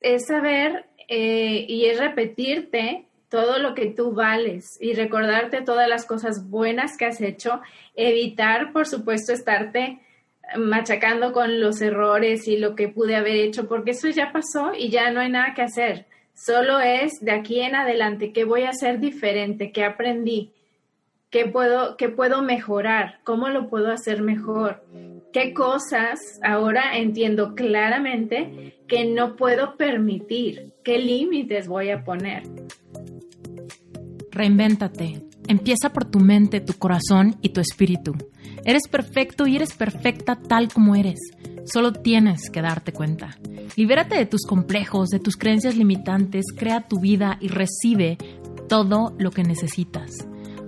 es saber eh, y es repetirte todo lo que tú vales y recordarte todas las cosas buenas que has hecho, evitar, por supuesto, estarte machacando con los errores y lo que pude haber hecho, porque eso ya pasó y ya no hay nada que hacer. Solo es de aquí en adelante qué voy a hacer diferente, qué aprendí, qué puedo, qué puedo mejorar, cómo lo puedo hacer mejor, qué cosas ahora entiendo claramente que no puedo permitir, qué límites voy a poner. Reinvéntate. Empieza por tu mente, tu corazón y tu espíritu. Eres perfecto y eres perfecta tal como eres. Solo tienes que darte cuenta. Libérate de tus complejos, de tus creencias limitantes, crea tu vida y recibe todo lo que necesitas.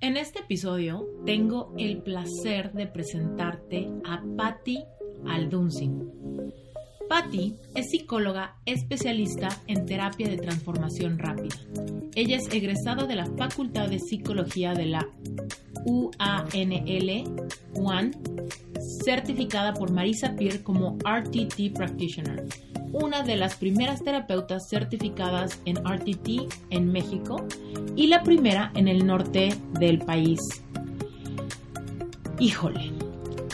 En este episodio tengo el placer de presentarte a Patty Aldunsin. Patty es psicóloga especialista en terapia de transformación rápida. Ella es egresada de la Facultad de Psicología de la UANL, UAN, certificada por Marisa Peer como RTT Practitioner, una de las primeras terapeutas certificadas en RTT en México y la primera en el norte del país. Híjole,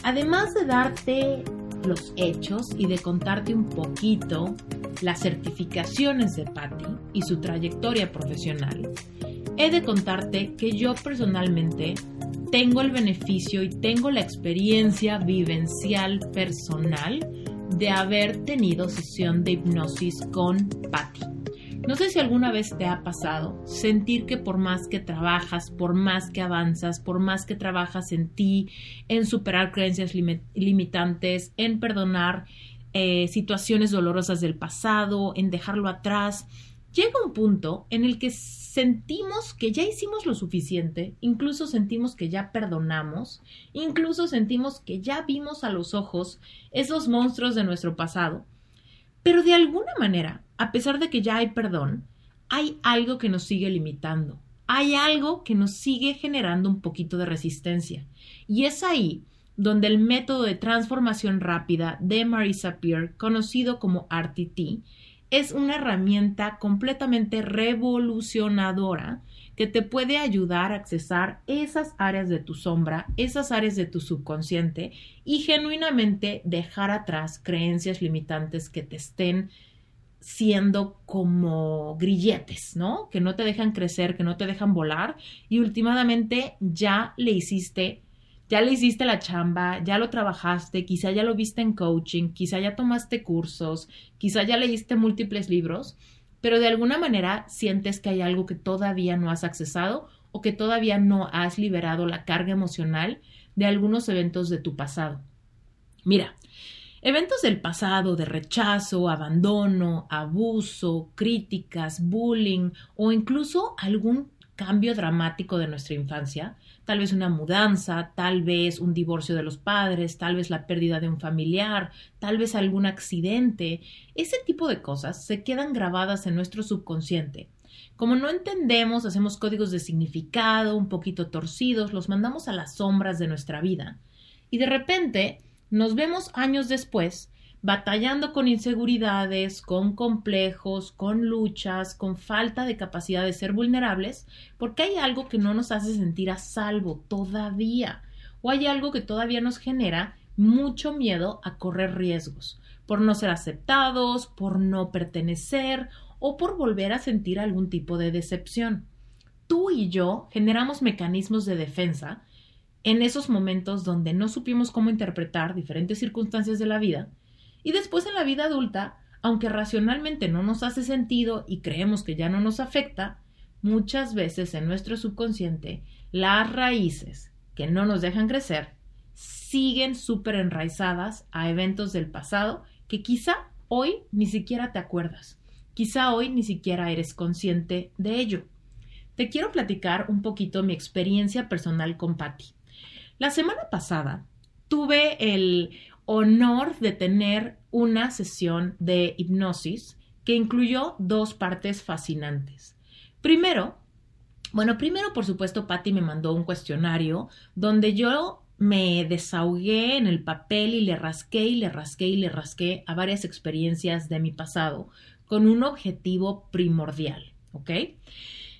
además de darte los hechos y de contarte un poquito las certificaciones de Patty y su trayectoria profesional, he de contarte que yo personalmente tengo el beneficio y tengo la experiencia vivencial personal de haber tenido sesión de hipnosis con Patty. No sé si alguna vez te ha pasado sentir que por más que trabajas, por más que avanzas, por más que trabajas en ti, en superar creencias limitantes, en perdonar eh, situaciones dolorosas del pasado, en dejarlo atrás, llega un punto en el que sentimos que ya hicimos lo suficiente, incluso sentimos que ya perdonamos, incluso sentimos que ya vimos a los ojos esos monstruos de nuestro pasado, pero de alguna manera a pesar de que ya hay perdón, hay algo que nos sigue limitando, hay algo que nos sigue generando un poquito de resistencia. Y es ahí donde el método de transformación rápida de Marisa Peer, conocido como RTT, es una herramienta completamente revolucionadora que te puede ayudar a accesar esas áreas de tu sombra, esas áreas de tu subconsciente y genuinamente dejar atrás creencias limitantes que te estén siendo como grilletes, ¿no? Que no te dejan crecer, que no te dejan volar y últimamente ya le hiciste, ya le hiciste la chamba, ya lo trabajaste, quizá ya lo viste en coaching, quizá ya tomaste cursos, quizá ya leíste múltiples libros, pero de alguna manera sientes que hay algo que todavía no has accesado o que todavía no has liberado la carga emocional de algunos eventos de tu pasado. Mira, Eventos del pasado de rechazo, abandono, abuso, críticas, bullying o incluso algún cambio dramático de nuestra infancia, tal vez una mudanza, tal vez un divorcio de los padres, tal vez la pérdida de un familiar, tal vez algún accidente, ese tipo de cosas se quedan grabadas en nuestro subconsciente. Como no entendemos, hacemos códigos de significado un poquito torcidos, los mandamos a las sombras de nuestra vida y de repente nos vemos años después batallando con inseguridades, con complejos, con luchas, con falta de capacidad de ser vulnerables, porque hay algo que no nos hace sentir a salvo todavía, o hay algo que todavía nos genera mucho miedo a correr riesgos, por no ser aceptados, por no pertenecer o por volver a sentir algún tipo de decepción. Tú y yo generamos mecanismos de defensa en esos momentos donde no supimos cómo interpretar diferentes circunstancias de la vida y después en la vida adulta aunque racionalmente no nos hace sentido y creemos que ya no nos afecta, muchas veces en nuestro subconsciente las raíces que no nos dejan crecer siguen súper enraizadas a eventos del pasado que quizá hoy ni siquiera te acuerdas, quizá hoy ni siquiera eres consciente de ello. Te quiero platicar un poquito mi experiencia personal con Patty. La semana pasada tuve el honor de tener una sesión de hipnosis que incluyó dos partes fascinantes. Primero, bueno, primero por supuesto Patty me mandó un cuestionario donde yo me desahogué en el papel y le rasqué y le rasqué y le rasqué a varias experiencias de mi pasado con un objetivo primordial, ¿ok?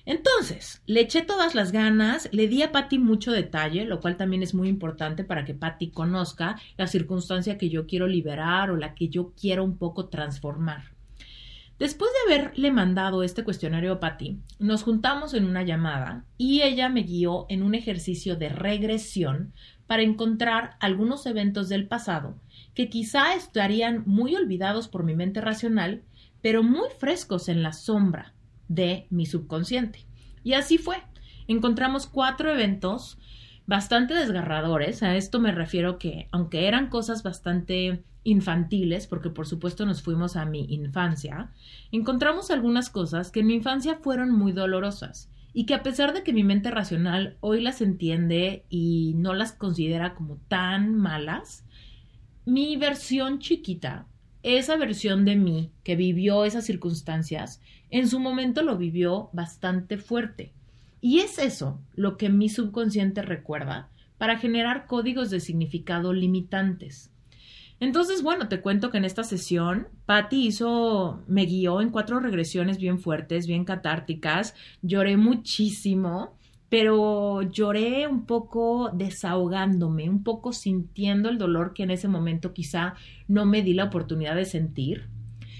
Entonces, le eché todas las ganas, le di a Patty mucho detalle, lo cual también es muy importante para que Patty conozca la circunstancia que yo quiero liberar o la que yo quiero un poco transformar. Después de haberle mandado este cuestionario a Patty, nos juntamos en una llamada y ella me guió en un ejercicio de regresión para encontrar algunos eventos del pasado que quizá estarían muy olvidados por mi mente racional, pero muy frescos en la sombra de mi subconsciente. Y así fue. Encontramos cuatro eventos bastante desgarradores. A esto me refiero que, aunque eran cosas bastante infantiles, porque por supuesto nos fuimos a mi infancia, encontramos algunas cosas que en mi infancia fueron muy dolorosas y que a pesar de que mi mente racional hoy las entiende y no las considera como tan malas, mi versión chiquita esa versión de mí que vivió esas circunstancias, en su momento lo vivió bastante fuerte. Y es eso lo que mi subconsciente recuerda para generar códigos de significado limitantes. Entonces, bueno, te cuento que en esta sesión Patty hizo, me guió en cuatro regresiones bien fuertes, bien catárticas, lloré muchísimo pero lloré un poco desahogándome, un poco sintiendo el dolor que en ese momento quizá no me di la oportunidad de sentir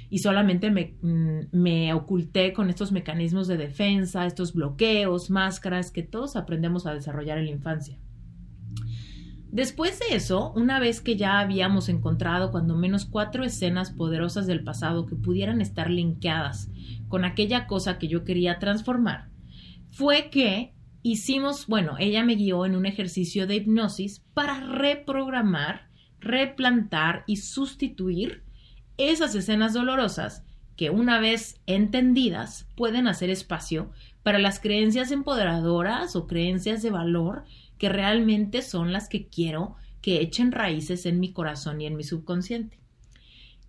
y solamente me, mm, me, oculté con estos mecanismos de defensa, estos bloqueos, máscaras que todos aprendemos a desarrollar en la infancia. Después de eso, una vez que ya habíamos encontrado cuando menos cuatro escenas poderosas del pasado que pudieran estar linkeadas con aquella cosa que yo quería transformar, fue que hicimos, bueno, ella me guió en un ejercicio de hipnosis para reprogramar, replantar y sustituir esas escenas dolorosas que una vez entendidas pueden hacer espacio para las creencias empoderadoras o creencias de valor que realmente son las que quiero que echen raíces en mi corazón y en mi subconsciente.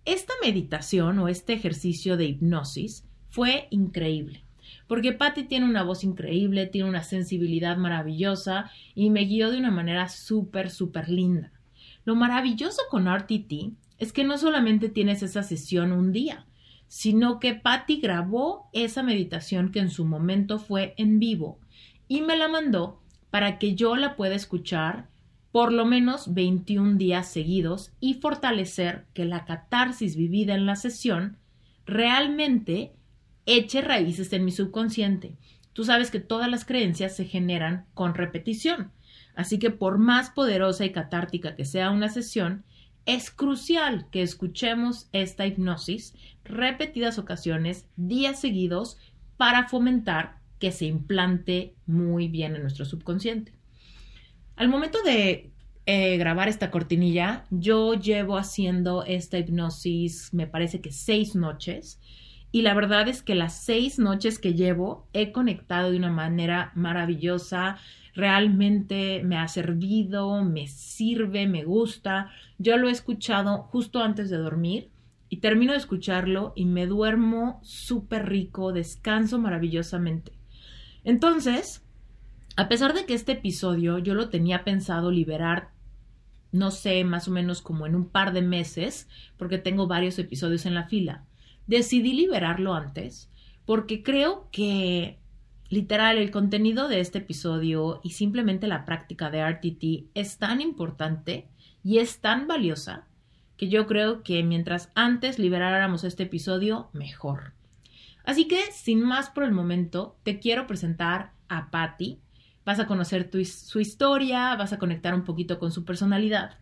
Esta meditación o este ejercicio de hipnosis fue increíble porque Patty tiene una voz increíble, tiene una sensibilidad maravillosa y me guió de una manera súper, súper linda. Lo maravilloso con RTT es que no solamente tienes esa sesión un día, sino que Patty grabó esa meditación que en su momento fue en vivo y me la mandó para que yo la pueda escuchar por lo menos 21 días seguidos y fortalecer que la catarsis vivida en la sesión realmente eche raíces en mi subconsciente. Tú sabes que todas las creencias se generan con repetición. Así que por más poderosa y catártica que sea una sesión, es crucial que escuchemos esta hipnosis repetidas ocasiones, días seguidos, para fomentar que se implante muy bien en nuestro subconsciente. Al momento de eh, grabar esta cortinilla, yo llevo haciendo esta hipnosis, me parece que seis noches, y la verdad es que las seis noches que llevo he conectado de una manera maravillosa. Realmente me ha servido, me sirve, me gusta. Yo lo he escuchado justo antes de dormir y termino de escucharlo y me duermo súper rico, descanso maravillosamente. Entonces, a pesar de que este episodio yo lo tenía pensado liberar, no sé, más o menos como en un par de meses, porque tengo varios episodios en la fila, decidí liberarlo antes porque creo que literal el contenido de este episodio y simplemente la práctica de RTT es tan importante y es tan valiosa que yo creo que mientras antes liberáramos este episodio, mejor. Así que, sin más por el momento, te quiero presentar a Patty. Vas a conocer su historia, vas a conectar un poquito con su personalidad.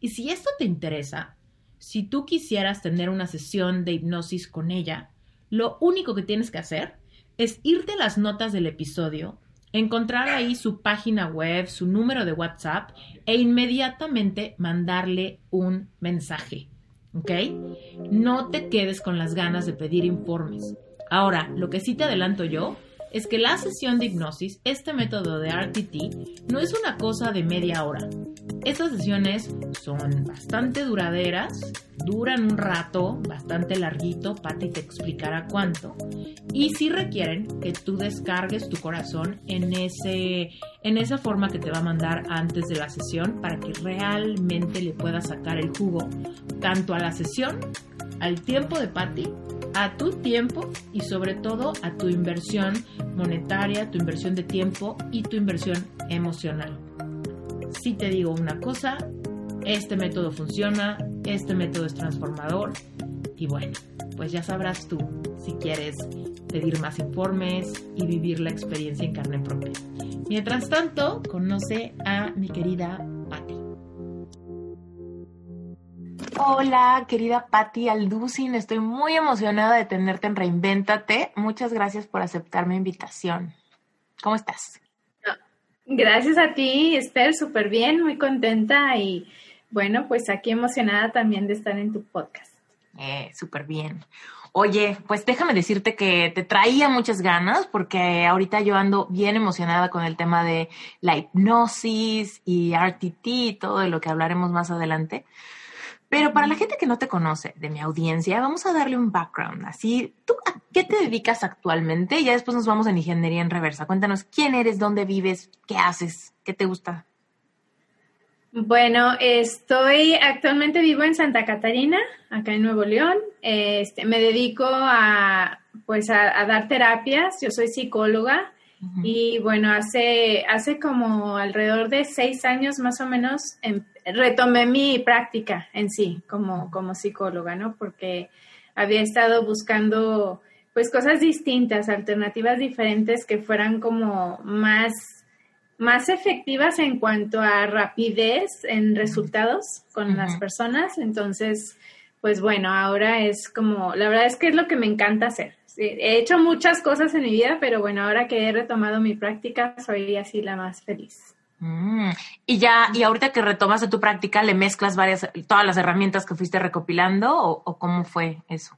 Y si esto te interesa, si tú quisieras tener una sesión de hipnosis con ella, lo único que tienes que hacer es irte a las notas del episodio, encontrar ahí su página web, su número de WhatsApp e inmediatamente mandarle un mensaje. ¿Ok? No te quedes con las ganas de pedir informes. Ahora, lo que sí te adelanto yo es que la sesión de hipnosis, este método de RTT, no es una cosa de media hora. Estas sesiones son bastante duraderas, duran un rato, bastante larguito, Patti te explicará cuánto, y sí requieren que tú descargues tu corazón en, ese, en esa forma que te va a mandar antes de la sesión para que realmente le puedas sacar el jugo tanto a la sesión, al tiempo de Patti a tu tiempo y sobre todo a tu inversión monetaria, tu inversión de tiempo y tu inversión emocional. Si te digo una cosa, este método funciona, este método es transformador y bueno, pues ya sabrás tú si quieres pedir más informes y vivir la experiencia en carne propia. Mientras tanto, conoce a mi querida Hola, querida Patti Alducin, estoy muy emocionada de tenerte en Reinvéntate. Muchas gracias por aceptar mi invitación. ¿Cómo estás? Gracias a ti, Esther, súper bien, muy contenta y bueno, pues aquí emocionada también de estar en tu podcast. Eh, súper bien. Oye, pues déjame decirte que te traía muchas ganas porque ahorita yo ando bien emocionada con el tema de la hipnosis y RTT y todo de lo que hablaremos más adelante. Pero para la gente que no te conoce de mi audiencia, vamos a darle un background. Así, ¿tú a qué te dedicas actualmente? Ya después nos vamos en ingeniería en reversa. Cuéntanos quién eres, dónde vives, qué haces, qué te gusta. Bueno, estoy actualmente vivo en Santa Catarina, acá en Nuevo León. Este, me dedico a, pues, a, dar terapias. Yo soy psicóloga. Y bueno, hace, hace como alrededor de seis años más o menos em, retomé mi práctica en sí como, como psicóloga, ¿no? Porque había estado buscando pues cosas distintas, alternativas diferentes que fueran como más, más efectivas en cuanto a rapidez en resultados con las personas. Entonces, pues bueno, ahora es como, la verdad es que es lo que me encanta hacer. He hecho muchas cosas en mi vida, pero bueno, ahora que he retomado mi práctica, soy así la más feliz. Mm, y ya, y ahorita que retomas de tu práctica, ¿le mezclas varias, todas las herramientas que fuiste recopilando o, cómo fue eso?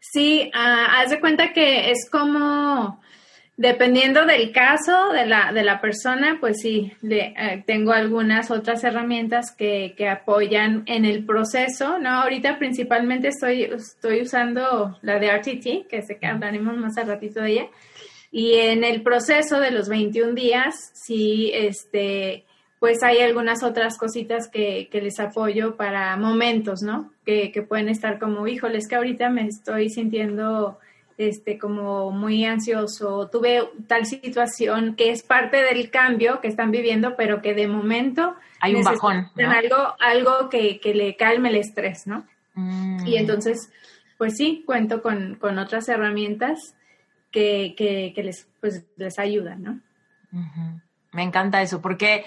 Sí, ah, haz de cuenta que es como, dependiendo del caso de la, de la persona, pues sí, le, eh, tengo algunas otras herramientas que, que, apoyan en el proceso, ¿no? Ahorita principalmente estoy, estoy usando la de RTT, que sé que hablaremos más al ratito de ella, y en el proceso de los 21 días, sí, este, pues hay algunas otras cositas que, que les apoyo para momentos, ¿no? Que, que, pueden estar como, híjoles, que ahorita me estoy sintiendo este, como muy ansioso, tuve tal situación que es parte del cambio que están viviendo, pero que de momento hay un bajón. Algo, algo que, que, le calme el estrés, ¿no? Mm. Y entonces, pues sí, cuento con, con otras herramientas que, les, pues, les ayuda, ¿no? Me encanta eso, porque,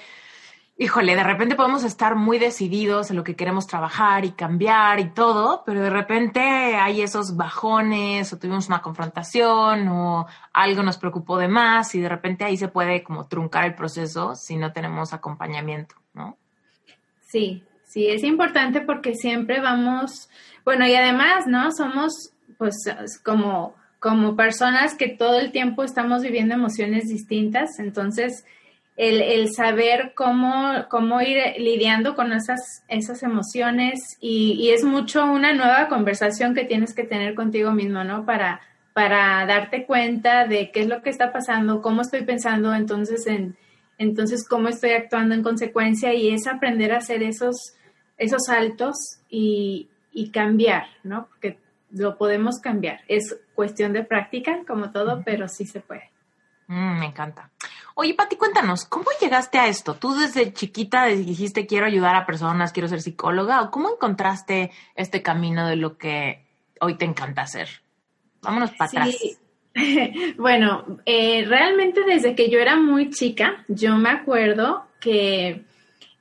híjole, de repente podemos estar muy decididos en lo que queremos trabajar y cambiar y todo, pero de repente hay esos bajones o tuvimos una confrontación o algo nos preocupó de más y de repente ahí se puede como truncar el proceso si no tenemos acompañamiento, ¿no? Sí, sí, es importante porque siempre vamos, bueno, y además, ¿no? Somos pues como como personas que todo el tiempo estamos viviendo emociones distintas, entonces el, saber cómo, cómo ir lidiando con esas, esas emociones y, es mucho una nueva conversación que tienes que tener contigo mismo, ¿no? Para, para darte cuenta de qué es lo que está pasando, cómo estoy pensando, entonces, en, entonces cómo estoy actuando en consecuencia y es aprender a hacer esos, esos saltos y, y cambiar, ¿no? Porque lo podemos cambiar. Es cuestión de práctica, como todo, pero sí se puede. Mm, me encanta. Oye, Pati, cuéntanos, ¿cómo llegaste a esto? Tú desde chiquita dijiste quiero ayudar a personas, quiero ser psicóloga, ¿o cómo encontraste este camino de lo que hoy te encanta hacer? Vámonos para atrás. bueno, eh, realmente desde que yo era muy chica, yo me acuerdo que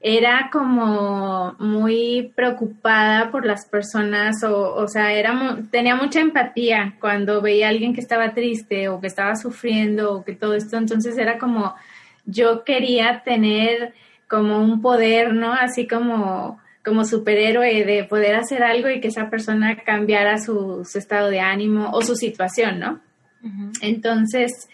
era como muy preocupada por las personas o, o sea, era, tenía mucha empatía cuando veía a alguien que estaba triste o que estaba sufriendo o que todo esto, entonces era como yo quería tener como un poder, ¿no? Así como como superhéroe de poder hacer algo y que esa persona cambiara su, estado de ánimo o su situación, ¿no? Entonces,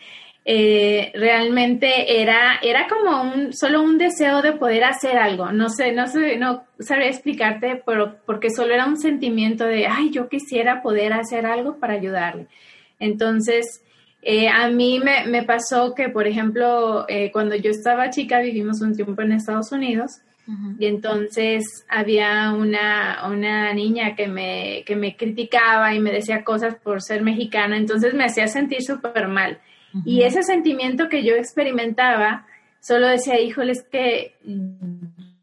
eh, realmente era, era como un, solo un deseo de poder hacer algo. No sé, no sé, no sabría explicarte, pero porque solo era un sentimiento de, ay, yo quisiera poder hacer algo para ayudarle. Entonces, eh, a mí me, pasó que, por ejemplo, eh, cuando yo estaba chica, vivimos un tiempo en Estados Unidos y entonces había una, una niña que me, que me criticaba y me decía cosas por ser mexicana, entonces me hacía sentir súper mal. Y ese sentimiento que yo experimentaba, solo decía, híjole, es que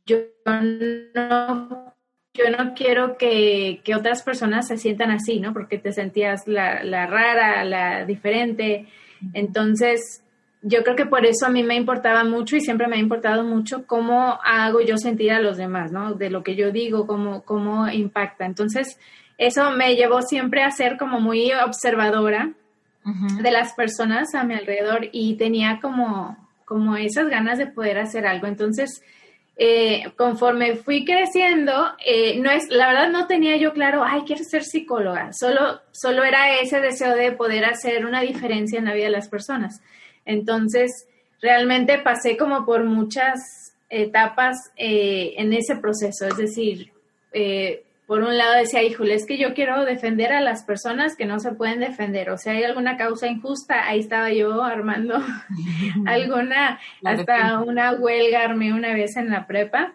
yo no, yo no quiero que, que, otras personas se sientan así, ¿no? Porque te sentías la, la rara, la diferente. Entonces, yo creo que por eso a mí me importaba mucho y siempre me ha importado mucho cómo hago yo sentir a los demás, ¿no? De lo que yo digo, cómo, cómo impacta. Entonces, eso me llevó siempre a ser como muy observadora de las personas a mi alrededor y tenía como, como esas ganas de poder hacer algo. Entonces, eh, conforme fui creciendo, eh, no es, la verdad no tenía yo claro, ay, quiero ser psicóloga. Solo, solo era ese deseo de poder hacer una diferencia en la vida de las personas. Entonces, realmente pasé como por muchas etapas eh, en ese proceso, es decir, eh, por un lado decía, híjole, es que yo quiero defender a las personas que no se pueden defender, o sea, hay alguna causa injusta, ahí estaba yo armando alguna, hasta una huelga armé una vez en la prepa,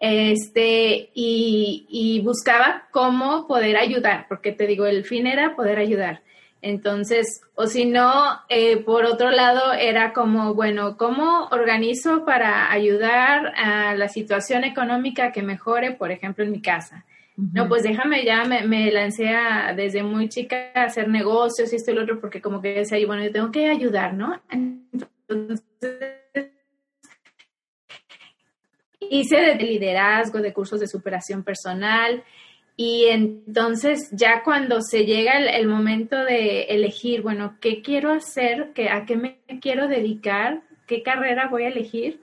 este, y, y buscaba cómo poder ayudar, porque te digo, el fin era poder ayudar. Entonces, o si no, eh, por otro lado, era como, bueno, ¿cómo organizo para ayudar a la situación económica que mejore, por ejemplo, en mi casa? No, pues déjame, ya me, lancé a, desde muy chica a hacer negocios y esto y lo otro, porque como que decía, bueno, yo tengo que ayudar, ¿no? Entonces, hice de liderazgo, de cursos de superación personal, y entonces ya cuando se llega el, momento de elegir, bueno, ¿qué quiero hacer? ¿Qué, ¿A qué me quiero dedicar? ¿Qué carrera voy a elegir?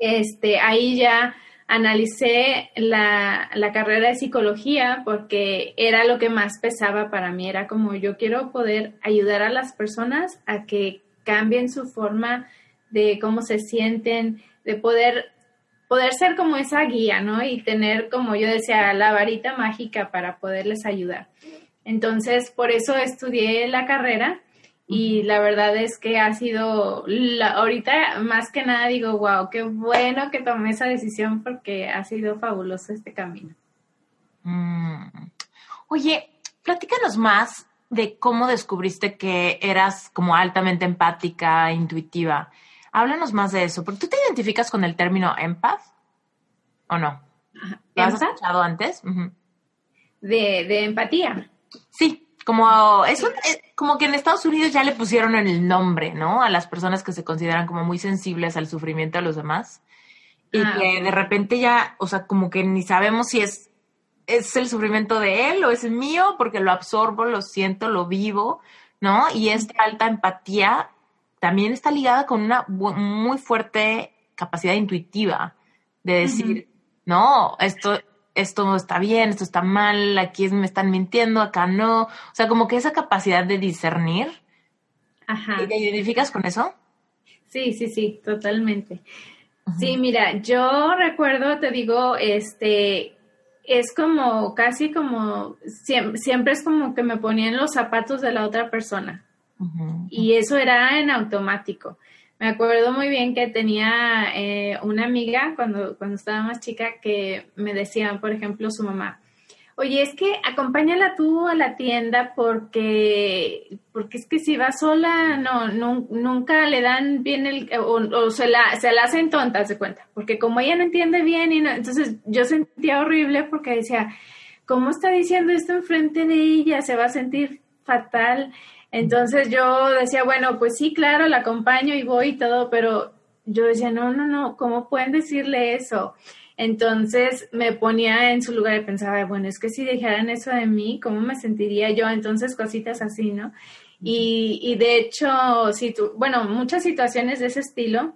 este, ahí ya analicé la, la, carrera de psicología porque era lo que más pesaba para mí. Era como yo quiero poder ayudar a las personas a que cambien su forma de cómo se sienten, de poder poder ser como esa guía, ¿no? Y tener, como yo decía, la varita mágica para poderles ayudar. Entonces, por eso estudié la carrera y la verdad es que ha sido, ahorita más que nada digo, wow, qué bueno que tomé esa decisión porque ha sido fabuloso este camino. Mm. Oye, platícanos más de cómo descubriste que eras como altamente empática, intuitiva. Háblanos más de eso, porque tú te identificas con el término empath o no? ¿Lo has escuchado antes? de, empatía. Sí, como es eh, como que en Estados Unidos ya le pusieron el nombre, ¿no? A las personas que se consideran como muy sensibles al sufrimiento de los demás. Y ah, que de repente ya, o sea, como que ni sabemos si es, es el sufrimiento de él o es mío, porque lo absorbo, lo siento, lo vivo, ¿no? Y esta alta empatía también está ligada con una muy fuerte capacidad intuitiva de decir, no, esto, esto está bien, esto está mal, aquí me están mintiendo, acá no. O sea, como que esa capacidad de discernir. Ajá. ¿Te identificas con eso? Sí, sí, sí, totalmente. Sí, mira, yo recuerdo, te digo, este, es como, casi como, siempre, es como que me ponía en los zapatos de la otra persona. Y eso era en automático. Me acuerdo muy bien que tenía eh, una amiga cuando, cuando estaba más chica que me decía, por ejemplo, su mamá, oye, es que acompáñala tú a la tienda porque, porque es que si va sola, no, nunca le dan bien el, o, se, la, se la hacen tonta, se cuenta, porque como ella no entiende bien, y no, entonces yo sentía horrible porque decía, ¿cómo está diciendo esto enfrente de ella? Se va a sentir fatal. Entonces yo decía, bueno, pues sí, claro, la acompaño y voy y todo, pero yo decía, no, no, no, ¿cómo pueden decirle eso? Entonces me ponía en su lugar y pensaba, bueno, es que si dijeran eso de mí, ¿cómo me sentiría yo? Entonces cositas así, ¿no? Y, y de hecho, si tú, bueno, muchas situaciones de ese estilo,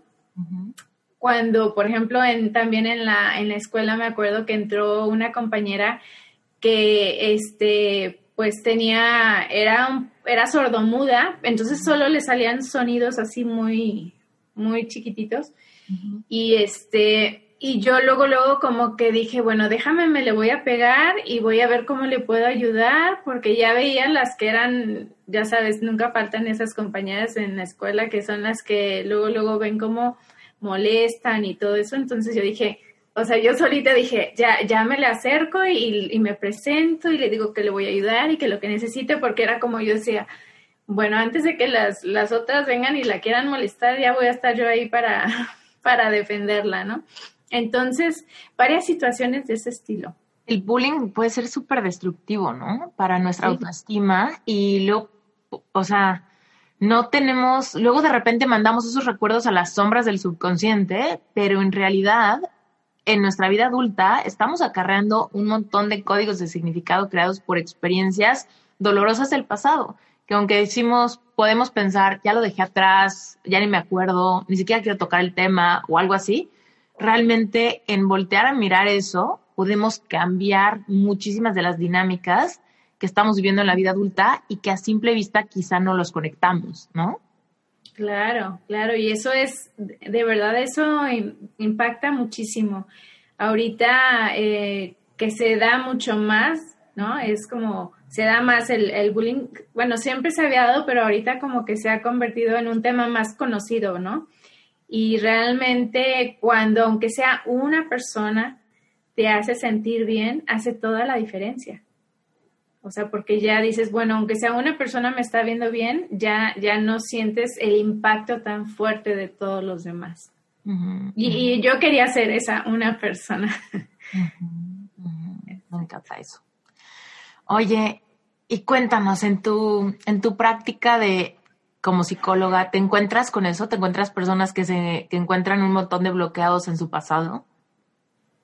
cuando, por ejemplo, en, también en la, en la escuela me acuerdo que entró una compañera que, este, pues tenía, era, era sordomuda, entonces solo le salían sonidos así muy, muy chiquititos. Y este, y yo luego, luego como que dije, bueno, déjame, me le voy a pegar y voy a ver cómo le puedo ayudar, porque ya veían las que eran, ya sabes, nunca faltan esas compañeras en la escuela que son las que luego, luego ven cómo molestan y todo eso. Entonces yo dije, o sea, yo solita dije, ya, ya me le acerco y, y, me presento y le digo que le voy a ayudar y que lo que necesite, porque era como yo decía, bueno, antes de que las, las otras vengan y la quieran molestar, ya voy a estar yo ahí para, para defenderla, ¿no? Entonces, varias situaciones de ese estilo. El bullying puede ser súper destructivo, ¿no? Para nuestra autoestima y luego, o sea, no tenemos, luego de repente mandamos esos recuerdos a las sombras del subconsciente, pero en realidad en nuestra vida adulta estamos acarreando un montón de códigos de significado creados por experiencias dolorosas del pasado, que aunque decimos, podemos pensar, ya lo dejé atrás, ya ni me acuerdo, ni siquiera quiero tocar el tema o algo así, realmente en voltear a mirar eso podemos cambiar muchísimas de las dinámicas que estamos viviendo en la vida adulta y que a simple vista quizá no los conectamos, ¿no? Claro, claro, y eso es, de verdad, eso impacta muchísimo. Ahorita eh, que se da mucho más, ¿no? Es como, se da más el, el, bullying, bueno, siempre se había dado, pero ahorita como que se ha convertido en un tema más conocido, ¿no? Y realmente cuando, aunque sea una persona, te hace sentir bien, hace toda la diferencia. O sea, porque ya dices, bueno, aunque sea una persona me está viendo bien, ya, ya no sientes el impacto tan fuerte de todos los demás. y, yo quería ser esa, una persona. Me encanta eso. Oye, y cuéntanos, en tu, en tu práctica de como psicóloga, ¿te encuentras con eso? ¿Te encuentras personas que se que encuentran un montón de bloqueados en su pasado?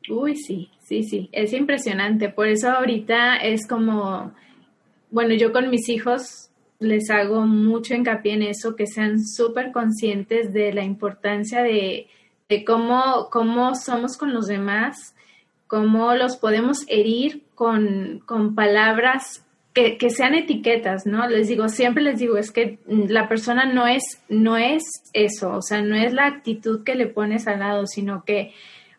Uy, sí, sí, sí, es impresionante. Por eso ahorita es como, bueno, yo con mis hijos les hago mucho hincapié en eso, que sean súper conscientes de la importancia de, de cómo, cómo somos con los demás, cómo los podemos herir con, con palabras que, que, sean etiquetas, ¿no? Les digo, siempre les digo, es que la persona no es, no es eso, o sea, no es la actitud que le pones al lado, sino que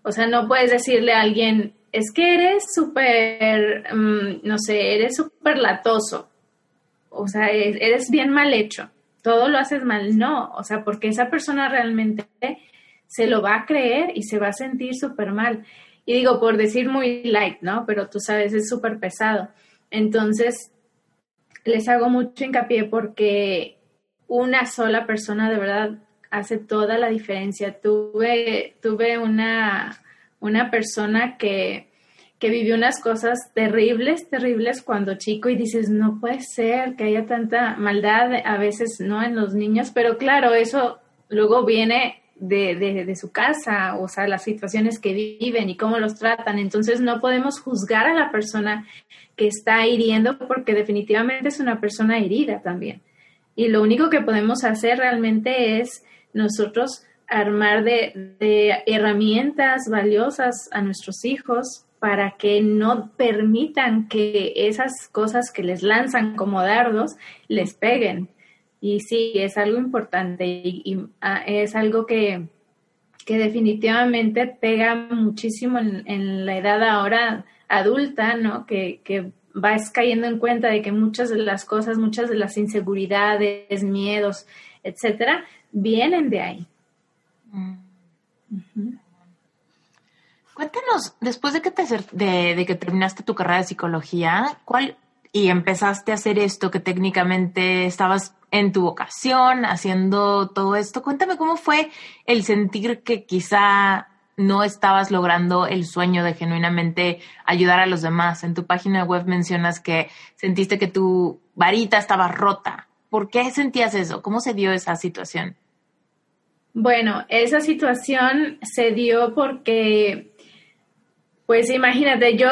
o sea, no puedes decirle a alguien, es que eres súper, mm, no sé, eres súper latoso. O sea, eres bien mal hecho. Todo lo haces mal. No, o sea, porque esa persona realmente se lo va a creer y se va a sentir súper mal. Y digo, por decir muy light, ¿no? Pero tú sabes, es súper pesado. Entonces, les hago mucho hincapié porque una sola persona de verdad hace toda la diferencia. Tuve, tuve una, una persona que, que vivió unas cosas terribles, terribles cuando chico y dices, no puede ser que haya tanta maldad a veces, ¿no? En los niños, pero claro, eso luego viene de, de, de, su casa, o sea, las situaciones que viven y cómo los tratan. Entonces no podemos juzgar a la persona que está hiriendo porque definitivamente es una persona herida también. Y lo único que podemos hacer realmente es nosotros armar de, herramientas valiosas a nuestros hijos para que no permitan que esas cosas que les lanzan como dardos les peguen. Y sí, es algo importante y, ah, es algo que, que, definitivamente pega muchísimo en, la edad ahora adulta, ¿no? Que, que vas cayendo en cuenta de que muchas de las cosas, muchas de las inseguridades, miedos, etcétera, vienen de ahí. Cuéntanos, después de que, te, de, que terminaste tu carrera de psicología, ¿cuál y empezaste a hacer esto que técnicamente estabas en tu vocación, haciendo todo esto? Cuéntame cómo fue el sentir que quizá no estabas logrando el sueño de genuinamente ayudar a los demás. En tu página web mencionas que sentiste que tu varita estaba rota. ¿Por qué sentías eso? ¿Cómo se dio esa situación? Bueno, esa situación se dio porque, pues imagínate, yo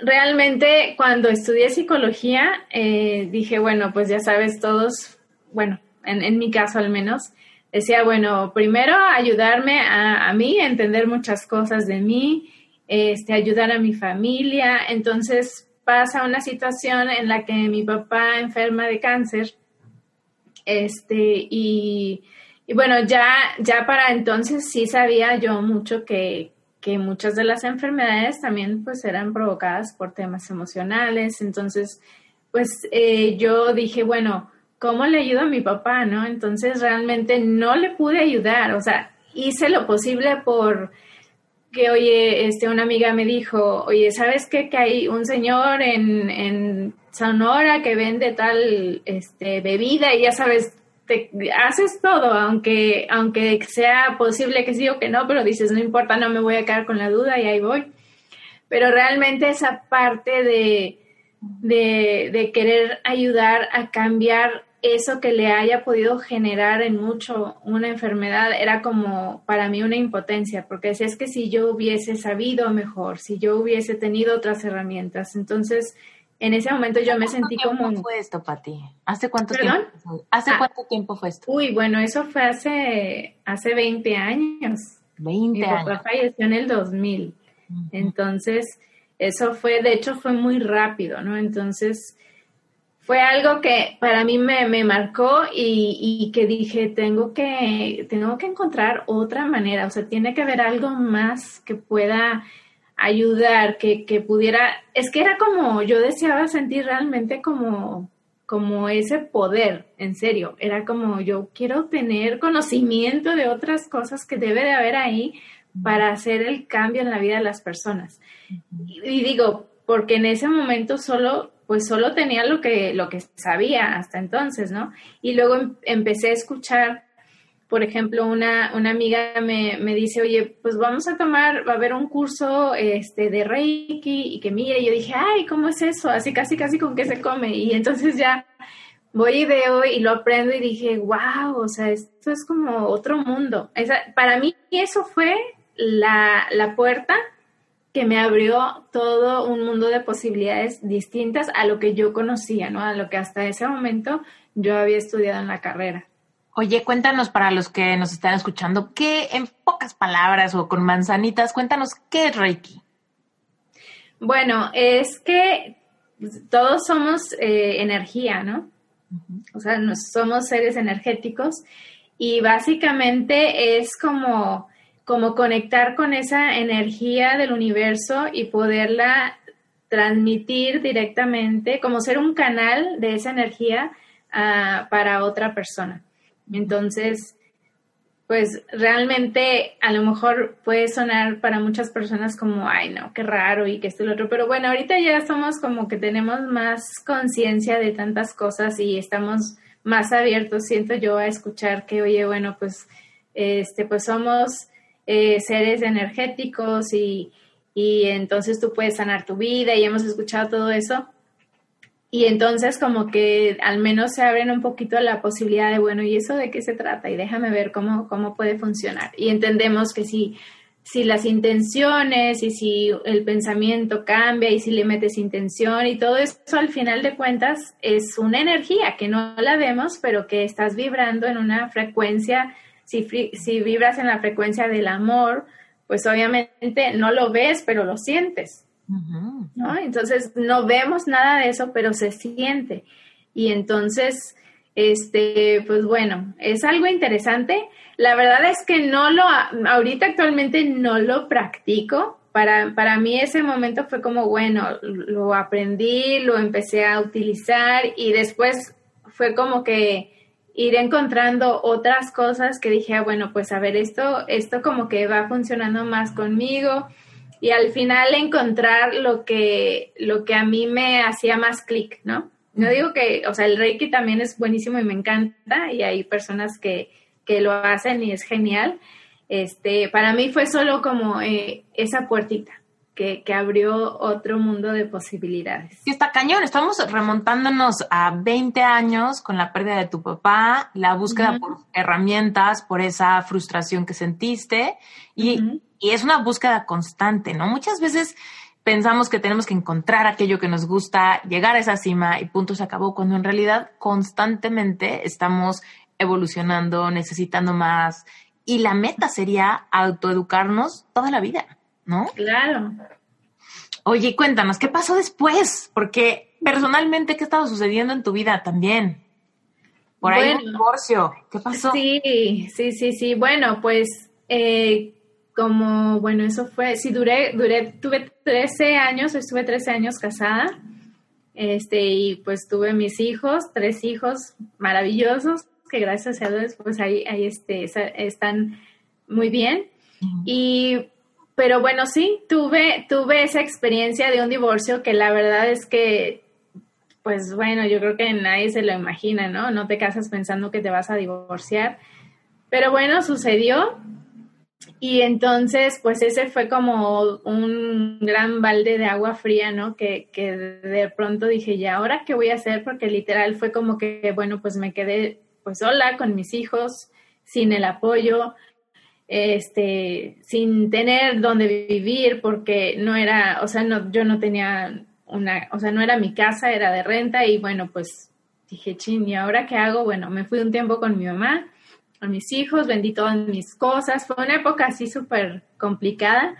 realmente cuando estudié psicología eh, dije, bueno, pues ya sabes, todos, bueno, en, mi caso al menos, decía, bueno, primero ayudarme a, a, mí a entender muchas cosas de mí, este, ayudar a mi familia. Entonces pasa una situación en la que mi papá enferma de cáncer, este, y, y bueno, ya, ya para entonces sí sabía yo mucho que, que muchas de las enfermedades también pues eran provocadas por temas emocionales. Entonces, pues eh, yo dije, bueno, ¿cómo le ayudo a mi papá? ¿No? Entonces realmente no le pude ayudar, o sea, hice lo posible por que, oye, este, una amiga me dijo, oye, ¿sabes qué? Que hay un señor en, en Sonora que vende tal este, bebida y ya sabes, te haces todo, aunque, aunque sea posible que sí o que no, pero dices, no importa, no me voy a quedar con la duda y ahí voy. Pero realmente esa parte de, de, querer ayudar a cambiar eso que le haya podido generar en mucho una enfermedad era como para mí una impotencia, porque decía, es que si yo hubiese sabido mejor, si yo hubiese tenido otras herramientas, entonces en ese momento yo me sentí como... ¿Cuánto fue esto, Pati? ¿Hace cuánto tiempo? ¿Hace ah. cuánto tiempo fue esto? Uy, bueno, eso fue hace, hace 20 años. 20 años. Mi papá falleció en el 2000. Entonces, eso fue, de hecho, fue muy rápido, ¿no? Entonces, fue algo que para mí me, me marcó y, y, que dije, tengo que, tengo que encontrar otra manera, o sea, tiene que haber algo más que pueda ayudar, que, que pudiera, es que era como, yo deseaba sentir realmente como, como ese poder, en serio, era como yo quiero tener conocimiento de otras cosas que debe de haber ahí para hacer el cambio en la vida de las personas. Y, digo, porque en ese momento solo, pues solo tenía lo que, lo que sabía hasta entonces, ¿no? Y luego em, empecé a escuchar por ejemplo, una, una amiga me, me, dice, oye, pues vamos a tomar, va a haber un curso este, de Reiki y que mire, y yo dije, ay, ¿cómo es eso? Así casi, casi con qué se come. Y entonces ya voy y veo y lo aprendo y dije, wow, o sea, esto es como otro mundo. Esa, para mí eso fue la, la puerta que me abrió todo un mundo de posibilidades distintas a lo que yo conocía, ¿no? A lo que hasta ese momento yo había estudiado en la carrera. Oye, cuéntanos para los que nos están escuchando, ¿qué en pocas palabras o con manzanitas, cuéntanos qué es Reiki? Bueno, es que todos somos eh, energía, ¿no? O sea, somos seres energéticos y básicamente es como, como conectar con esa energía del universo y poderla transmitir directamente, como ser un canal de esa energía ah, para otra persona. Entonces, pues realmente a lo mejor puede sonar para muchas personas como, ay, no, qué raro y que esto y lo otro, pero bueno, ahorita ya somos como que tenemos más conciencia de tantas cosas y estamos más abiertos, siento yo, a escuchar que, oye, bueno, pues, este, pues somos eh, seres energéticos y, y entonces tú puedes sanar tu vida y hemos escuchado todo eso, y entonces como que al menos se abren un poquito la posibilidad de, bueno, ¿y eso de qué se trata? Y déjame ver cómo, cómo puede funcionar. Y entendemos que si, si las intenciones y si el pensamiento cambia y si le metes intención y todo eso al final de cuentas es una energía que no la vemos, pero que estás vibrando en una frecuencia, si, si vibras en la frecuencia del amor, pues obviamente no lo ves, pero lo sientes. ¿No? Entonces no vemos nada de eso, pero se siente. Y entonces, este, pues bueno, es algo interesante. La verdad es que no lo, ahorita actualmente no lo practico. Para, para mí ese momento fue como, bueno, lo aprendí, lo empecé a utilizar y después fue como que ir encontrando otras cosas que dije, ah, bueno, pues a ver, esto, esto como que va funcionando más conmigo y al final encontrar lo que, lo que a mí me hacía más clic, ¿no? No digo que, o sea, el Reiki también es buenísimo y me encanta y hay personas que, que lo hacen y es genial. Este, para mí fue solo como eh, esa puertita. Que, que, abrió otro mundo de posibilidades. Sí, está cañón. Estamos remontándonos a 20 años con la pérdida de tu papá, la búsqueda por herramientas, por esa frustración que sentiste y, y, es una búsqueda constante, ¿no? Muchas veces pensamos que tenemos que encontrar aquello que nos gusta, llegar a esa cima y punto se acabó, cuando en realidad constantemente estamos evolucionando, necesitando más y la meta sería autoeducarnos toda la vida. ¿No? Claro. Oye, cuéntanos, ¿qué pasó después? Porque personalmente, ¿qué estaba sucediendo en tu vida también? Por ahí un divorcio, ¿qué pasó? Sí, sí, sí, sí. Bueno, pues eh, como, bueno, eso fue, sí, duré, duré, tuve 13 años, estuve 13 años casada, este, y pues tuve mis hijos, tres hijos maravillosos, que gracias a Dios, pues ahí, ahí este, están muy bien. Y pero bueno, sí, tuve, tuve esa experiencia de un divorcio que la verdad es que, pues bueno, yo creo que nadie se lo imagina, ¿no? No te casas pensando que te vas a divorciar. Pero bueno, sucedió. Y entonces, pues ese fue como un gran balde de agua fría, ¿no? Que, que de pronto dije, ¿y ahora qué voy a hacer? Porque literal fue como que, bueno, pues me quedé pues sola con mis hijos, sin el apoyo, este, sin tener donde vivir porque no era, o sea, no, yo no tenía una, o sea, no era mi casa, era de renta y bueno, pues dije, chin, ¿y ahora qué hago? Bueno, me fui un tiempo con mi mamá, con mis hijos, vendí todas mis cosas, fue una época así súper complicada,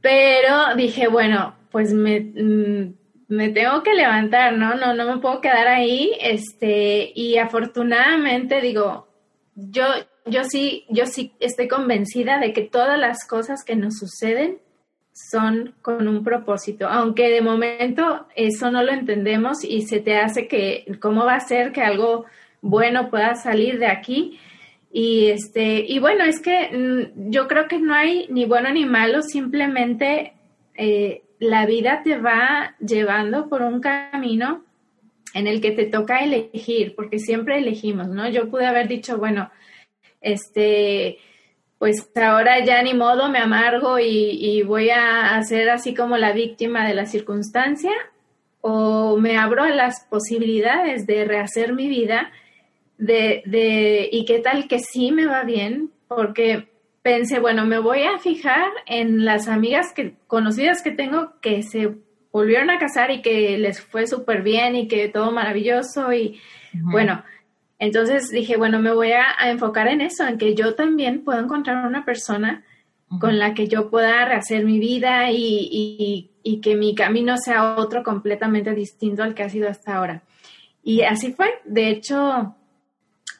pero dije, bueno, pues me, mm, me tengo que levantar, ¿no? No, no me puedo quedar ahí, este, y afortunadamente digo, yo, yo sí, yo sí estoy convencida de que todas las cosas que nos suceden son con un propósito, aunque de momento eso no lo entendemos y se te hace que cómo va a ser que algo bueno pueda salir de aquí. Y este, y bueno, es que mm, yo creo que no hay ni bueno ni malo, simplemente eh, la vida te va llevando por un camino en el que te toca elegir, porque siempre elegimos, ¿no? Yo pude haber dicho, bueno, este, pues ahora ya ni modo me amargo y, voy a hacer así como la víctima de la circunstancia, o me abro a las posibilidades de rehacer mi vida, de, de, y qué tal que sí me va bien, porque pensé, bueno, me voy a fijar en las amigas que, conocidas que tengo que se volvieron a casar y que les fue súper bien y que todo maravilloso y bueno, entonces dije, bueno, me voy a, enfocar en eso, en que yo también puedo encontrar una persona con la que yo pueda rehacer mi vida y, que mi camino sea otro completamente distinto al que ha sido hasta ahora. Y así fue. De hecho,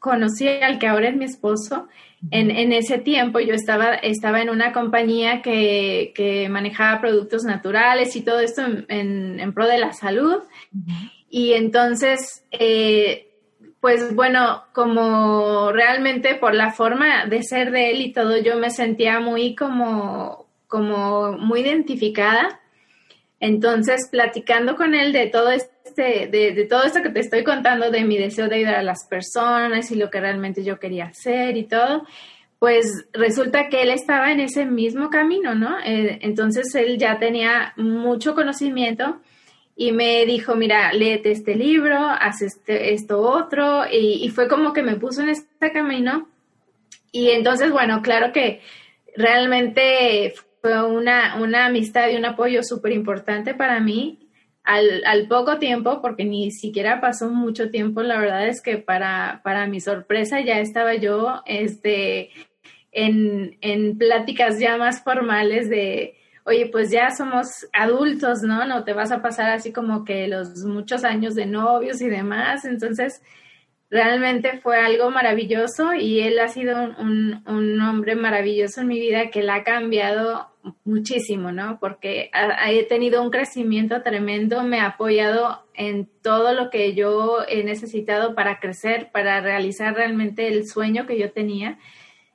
conocí al que ahora es mi esposo. En, ese tiempo yo estaba, estaba en una compañía que, manejaba productos naturales y todo esto en, pro de la salud. Y entonces eh, pues bueno, como realmente por la forma de ser de él y todo, yo me sentía muy como, como muy identificada. Entonces, platicando con él de todo este, de, todo esto que te estoy contando, de mi deseo de ayudar a las personas y lo que realmente yo quería hacer y todo, pues resulta que él estaba en ese mismo camino, ¿no? Eh, entonces él ya tenía mucho conocimiento y me dijo, mira, léete este libro, haz este, esto otro, y, fue como que me puso en este camino. Y entonces, bueno, claro que realmente fue una, una amistad y un apoyo súper importante para mí. Al, al, poco tiempo, porque ni siquiera pasó mucho tiempo, la verdad es que para, para mi sorpresa ya estaba yo este, en, en pláticas ya más formales de, oye, pues ya somos adultos, ¿no? No te vas a pasar así como que los muchos años de novios y demás. Entonces, realmente fue algo maravilloso y él ha sido un, hombre maravilloso en mi vida que la ha cambiado muchísimo, ¿no? Porque he tenido un crecimiento tremendo, me ha apoyado en todo lo que yo he necesitado para crecer, para realizar realmente el sueño que yo tenía.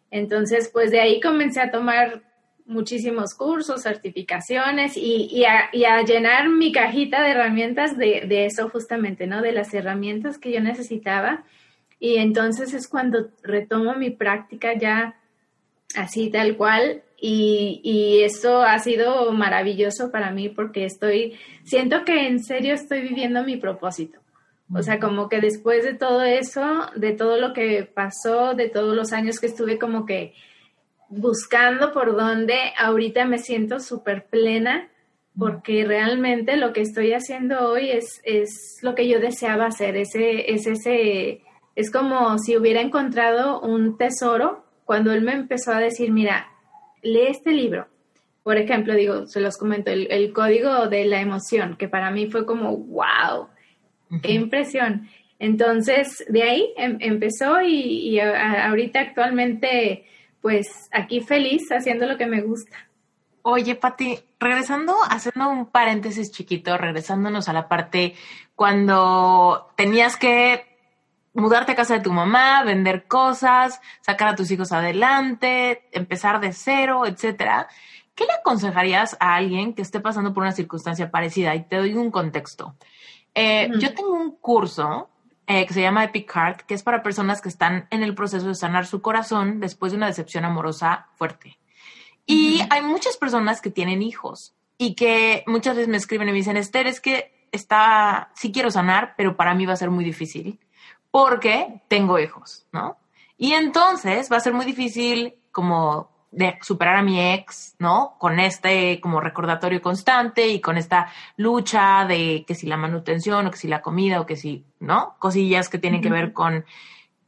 Entonces, pues de ahí comencé a tomar muchísimos cursos, certificaciones y, a, llenar mi cajita de herramientas de, eso justamente, ¿no? De las herramientas que yo necesitaba. Y entonces es cuando retomo mi práctica ya así tal cual. Y, y eso ha sido maravilloso para mí porque estoy, siento que en serio estoy viviendo mi propósito. O sea, como que después de todo eso, de todo lo que pasó, de todos los años que estuve como que buscando por dónde, ahorita me siento súper plena porque realmente lo que estoy haciendo hoy es, es lo que yo deseaba hacer, ese, es ese, es como si hubiera encontrado un tesoro cuando él me empezó a decir, mira, lee este libro. Por ejemplo, digo, se los comento, el, código de la emoción, que para mí fue como, wow, qué impresión. Entonces, de ahí em, empezó y, ahorita actualmente, pues aquí feliz haciendo lo que me gusta. Oye, Pati, regresando, haciendo un paréntesis chiquito, regresándonos a la parte cuando tenías que mudarte a casa de tu mamá, vender cosas, sacar a tus hijos adelante, empezar de cero, etcétera. ¿Qué le aconsejarías a alguien que esté pasando por una circunstancia parecida? Y te doy un contexto. Eh, yo tengo un curso eh, que se llama Epic Heart, que es para personas que están en el proceso de sanar su corazón después de una decepción amorosa fuerte. Y hay muchas personas que tienen hijos y que muchas veces me escriben y me dicen, Esther, es que está, sí quiero sanar, pero para mí va a ser muy difícil porque tengo hijos, ¿no? Y entonces va a ser muy difícil como de superar a mi ex, ¿no? Con este como recordatorio constante y con esta lucha de que si la manutención o que si la comida o que si, ¿no? Cosillas que tienen que ver con,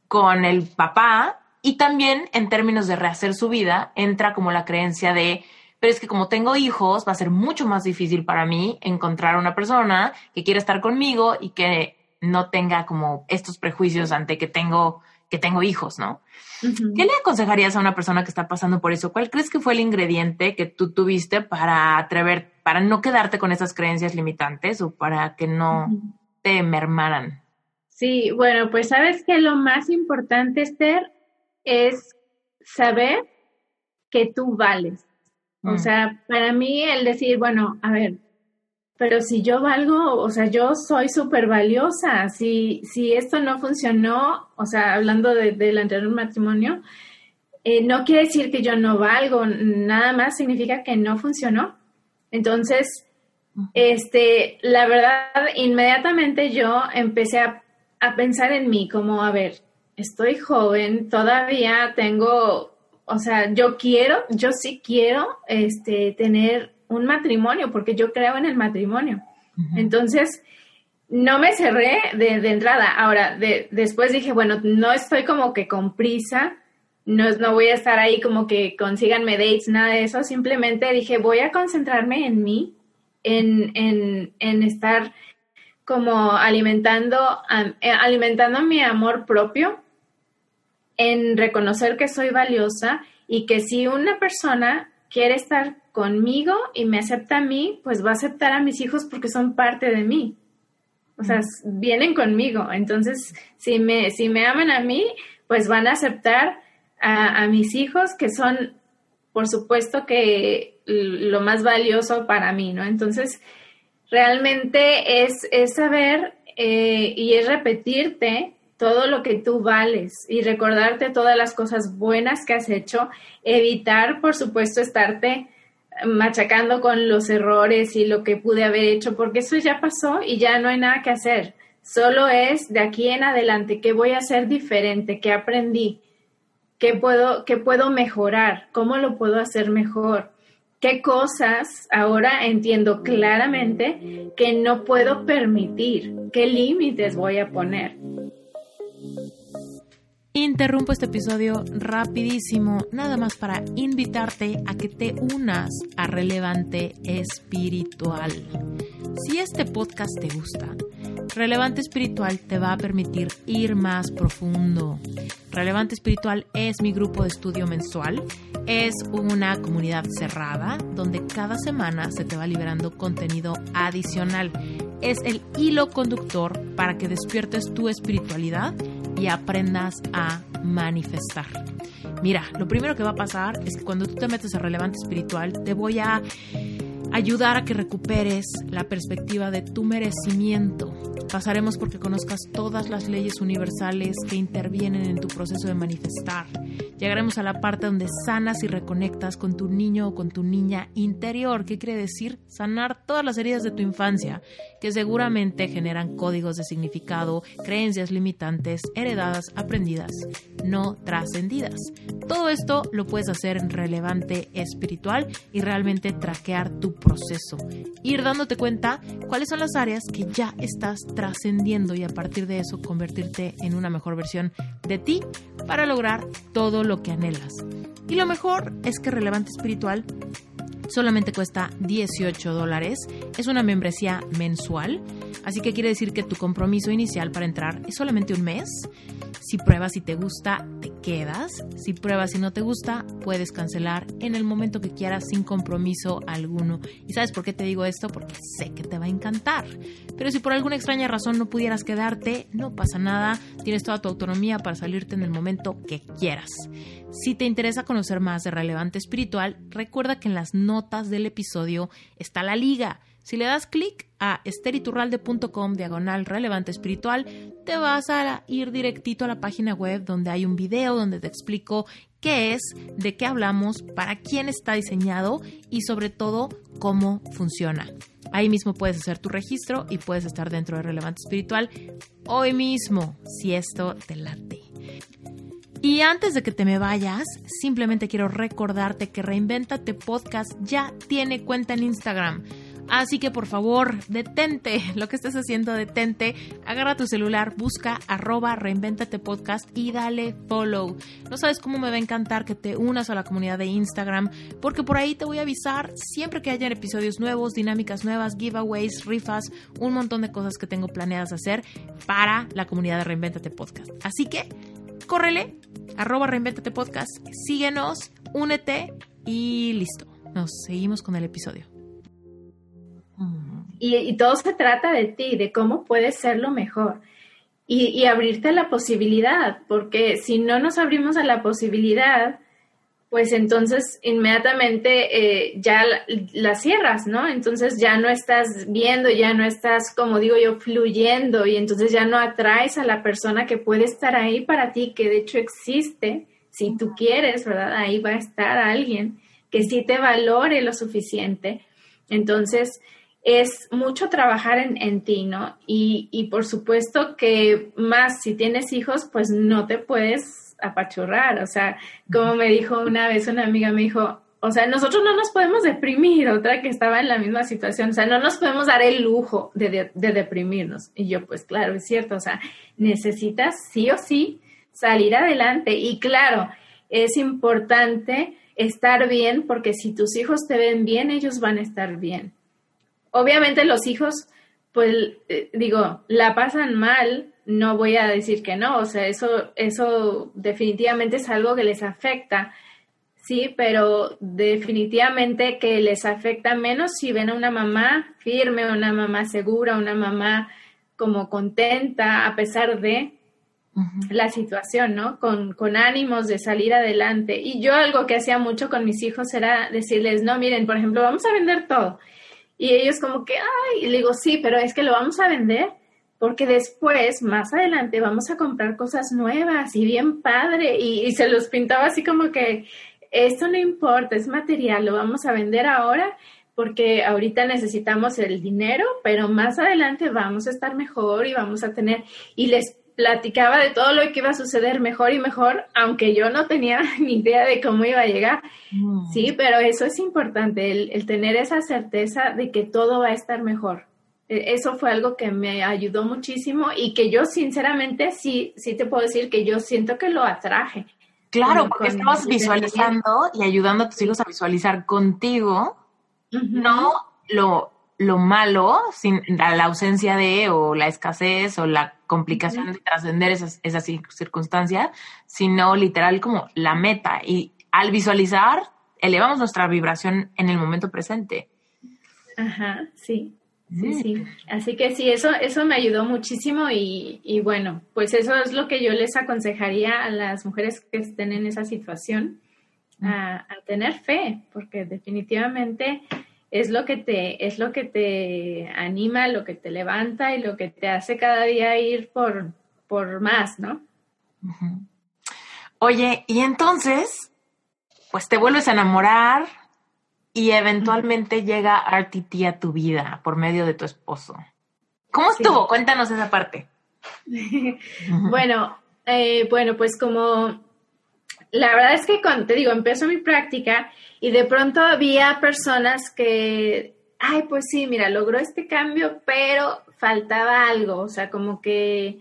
con el papá y también en términos de rehacer su vida, entra como la creencia de, pero es que como tengo hijos, va a ser mucho más difícil para mí encontrar una persona que quiera estar conmigo y que no tenga como estos prejuicios ante que tengo, que tengo hijos, ¿no? ¿Qué le aconsejarías a una persona que está pasando por eso? ¿Cuál crees que fue el ingrediente que tú tuviste para atrever, para no quedarte con esas creencias limitantes o para que no te mermaran? Sí, bueno, pues sabes que lo más importante, Esther, es saber que tú vales. O mm. sea, para mí el decir, bueno, a ver, pero si yo valgo, o sea, yo soy súper valiosa, si, si esto no funcionó, o sea, hablando del anterior matrimonio, eh, no quiere decir que yo no valgo, nada más significa que no funcionó. Entonces, este, la verdad, inmediatamente yo empecé a, a pensar en mí como, a ver, estoy joven, todavía tengo, o sea, yo quiero, yo sí quiero este, tener un matrimonio, porque yo creo en el matrimonio. Entonces, no me cerré de, entrada. Ahora, de, después dije, bueno, no estoy como que con prisa, no, no voy a estar ahí como que consíganme dates, nada de eso. Simplemente dije, voy a concentrarme en mí, en, en, en estar como alimentando, eh, alimentando mi amor propio en reconocer que soy valiosa y que si una persona quiere estar conmigo y me acepta a mí, pues va a aceptar a mis hijos porque son parte de mí. O sea, vienen conmigo. Entonces, si me, si me aman a mí, pues van a aceptar a, a mis hijos que son, por supuesto, que lo más valioso para mí, ¿no? Entonces, realmente es, es saber eh, y es repetirte todo lo que tú vales y recordarte todas las cosas buenas que has hecho, evitar, por supuesto, estarte machacando con los errores y lo que pude haber hecho, porque eso ya pasó y ya no hay nada que hacer. Solo es de aquí en adelante qué voy a hacer diferente, qué aprendí, qué puedo, qué puedo mejorar, cómo lo puedo hacer mejor, qué cosas ahora entiendo claramente que no puedo permitir, qué límites voy a poner. Interrumpo este episodio rapidísimo, nada más para invitarte a que te unas a Relevante Espiritual. Si este podcast te gusta, Relevante Espiritual te va a permitir ir más profundo. Relevante Espiritual es mi grupo de estudio mensual. Es una comunidad cerrada donde cada semana se te va liberando contenido adicional. Es el hilo conductor para que despiertes tu espiritualidad y aprendas a manifestar. Mira, lo primero que va a pasar es que cuando tú te metes a relevante espiritual, te voy a, ayudar a que recuperes la perspectiva de tu merecimiento. Pasaremos porque conozcas todas las leyes universales que intervienen en tu proceso de manifestar. Llegaremos a la parte donde sanas y reconectas con tu niño o con tu niña interior. ¿Qué quiere decir? Sanar todas las heridas de tu infancia, que seguramente generan códigos de significado, creencias limitantes, heredadas, aprendidas, no trascendidas. Todo esto lo puedes hacer relevante espiritual y realmente traquear tu proceso. Ir dándote cuenta cuáles son las áreas que ya estás trascendiendo y a partir de eso convertirte en una mejor versión de ti para lograr todo lo que anhelas. Y lo mejor es que Relevante Espiritual solamente cuesta 18 dólares. Es una membresía mensual, así que quiere decir que tu compromiso inicial para entrar es solamente un mes. Si pruebas y te gusta, te quedas. Si pruebas y no te gusta, puedes cancelar en el momento que quieras sin compromiso alguno. ¿Y sabes por qué te digo esto? Porque sé que te va a encantar. Pero si por alguna extraña razón no pudieras quedarte, no pasa nada. Tienes toda tu autonomía para salirte en el momento que quieras. Si te interesa conocer más de Relevante Espiritual, recuerda que en las notas del episodio está la liga. Si le das clic a esteriturralde.com diagonal relevante espiritual, te vas a ir directito a la página web donde hay un video donde te explico qué es, de qué hablamos, para quién está diseñado y sobre todo cómo funciona. Ahí mismo puedes hacer tu registro y puedes estar dentro de Relevante Espiritual hoy mismo, si esto te late. Y antes de que te me vayas, simplemente quiero recordarte que Reinventate Podcast ya tiene cuenta en Instagram. Así que por favor, detente lo que estés haciendo, detente, agarra tu celular, busca arroba reinventate podcast y dale follow. No sabes cómo me va a encantar que te unas a la comunidad de Instagram, porque por ahí te voy a avisar siempre que hayan episodios nuevos, dinámicas nuevas, giveaways, rifas, un montón de cosas que tengo planeadas hacer para la comunidad de Reinventate Podcast. Así que córrele, arroba reinventate podcast, síguenos, únete y listo. Nos seguimos con el episodio. Y, todo se trata de ti, de cómo puedes ser lo mejor. Y, abrirte a la posibilidad, porque si no nos abrimos a la posibilidad, pues entonces inmediatamente eh, ya la, cierras, ¿no? Entonces ya no estás viendo, ya no estás, como digo yo, fluyendo y entonces ya no atraes a la persona que puede estar ahí para ti, que de hecho existe, si tú quieres, ¿verdad? Ahí va a estar alguien que sí te valore lo suficiente. Entonces, es mucho trabajar en, en ti, ¿no? Y, y, por supuesto que más si tienes hijos, pues no te puedes apachurrar. O sea, como me dijo una vez una amiga, me dijo, o sea, nosotros no nos podemos deprimir, otra que estaba en la misma situación, o sea, no nos podemos dar el lujo de, de, deprimirnos. Y yo, pues claro, es cierto, o sea, necesitas sí o sí salir adelante. Y claro, es importante estar bien porque si tus hijos te ven bien, ellos van a estar bien obviamente los hijos, pues eh, digo, la pasan mal, no voy a decir que no, o sea, eso, eso definitivamente es algo que les afecta, sí, pero definitivamente que les afecta menos si ven a una mamá firme, una mamá segura, una mamá como contenta a pesar de la situación, ¿no? Con, con ánimos de salir adelante. Y yo algo que hacía mucho con mis hijos era decirles, no, miren, por ejemplo, vamos a vender todo. Y ellos como que, ay, y le digo, sí, pero es que lo vamos a vender porque después, más adelante, vamos a comprar cosas nuevas y bien padre. Y, se los pintaba así como que esto no importa, es material, lo vamos a vender ahora porque ahorita necesitamos el dinero, pero más adelante vamos a estar mejor y vamos a tener, y les platicaba de todo lo que iba a suceder mejor y mejor, aunque yo no tenía ni idea de cómo iba a llegar. Mm. Sí, pero eso es importante, el, tener esa certeza de que todo va a estar mejor. E, eso fue algo que me ayudó muchísimo y que yo sinceramente sí, sí te puedo decir que yo siento que lo atraje. Claro, porque estabas visualizando y ayudando a tus hijos a visualizar contigo, no lo lo malo, sin la, ausencia de o la escasez o la complicación de trascender esas, esas circunstancias, sino literal como la meta. Y al visualizar, elevamos nuestra vibración en el momento presente. Ajá, sí. Sí, sí. Así que sí, eso, eso me ayudó muchísimo y, y, bueno, pues eso es lo que yo les aconsejaría a las mujeres que estén en esa situación, a, a tener fe, porque definitivamente es lo que te, es lo que te anima, lo que te levanta y lo que te hace cada día ir por, por más, ¿no? Oye, y entonces, pues te vuelves a enamorar y eventualmente llega RTT a tu vida por medio de tu esposo. ¿Cómo estuvo? Cuéntanos esa parte. bueno, eh, bueno, pues como la verdad es que te digo, empezó mi práctica y de pronto había personas que, ay, pues sí, mira, logró este cambio, pero faltaba algo, o sea, como que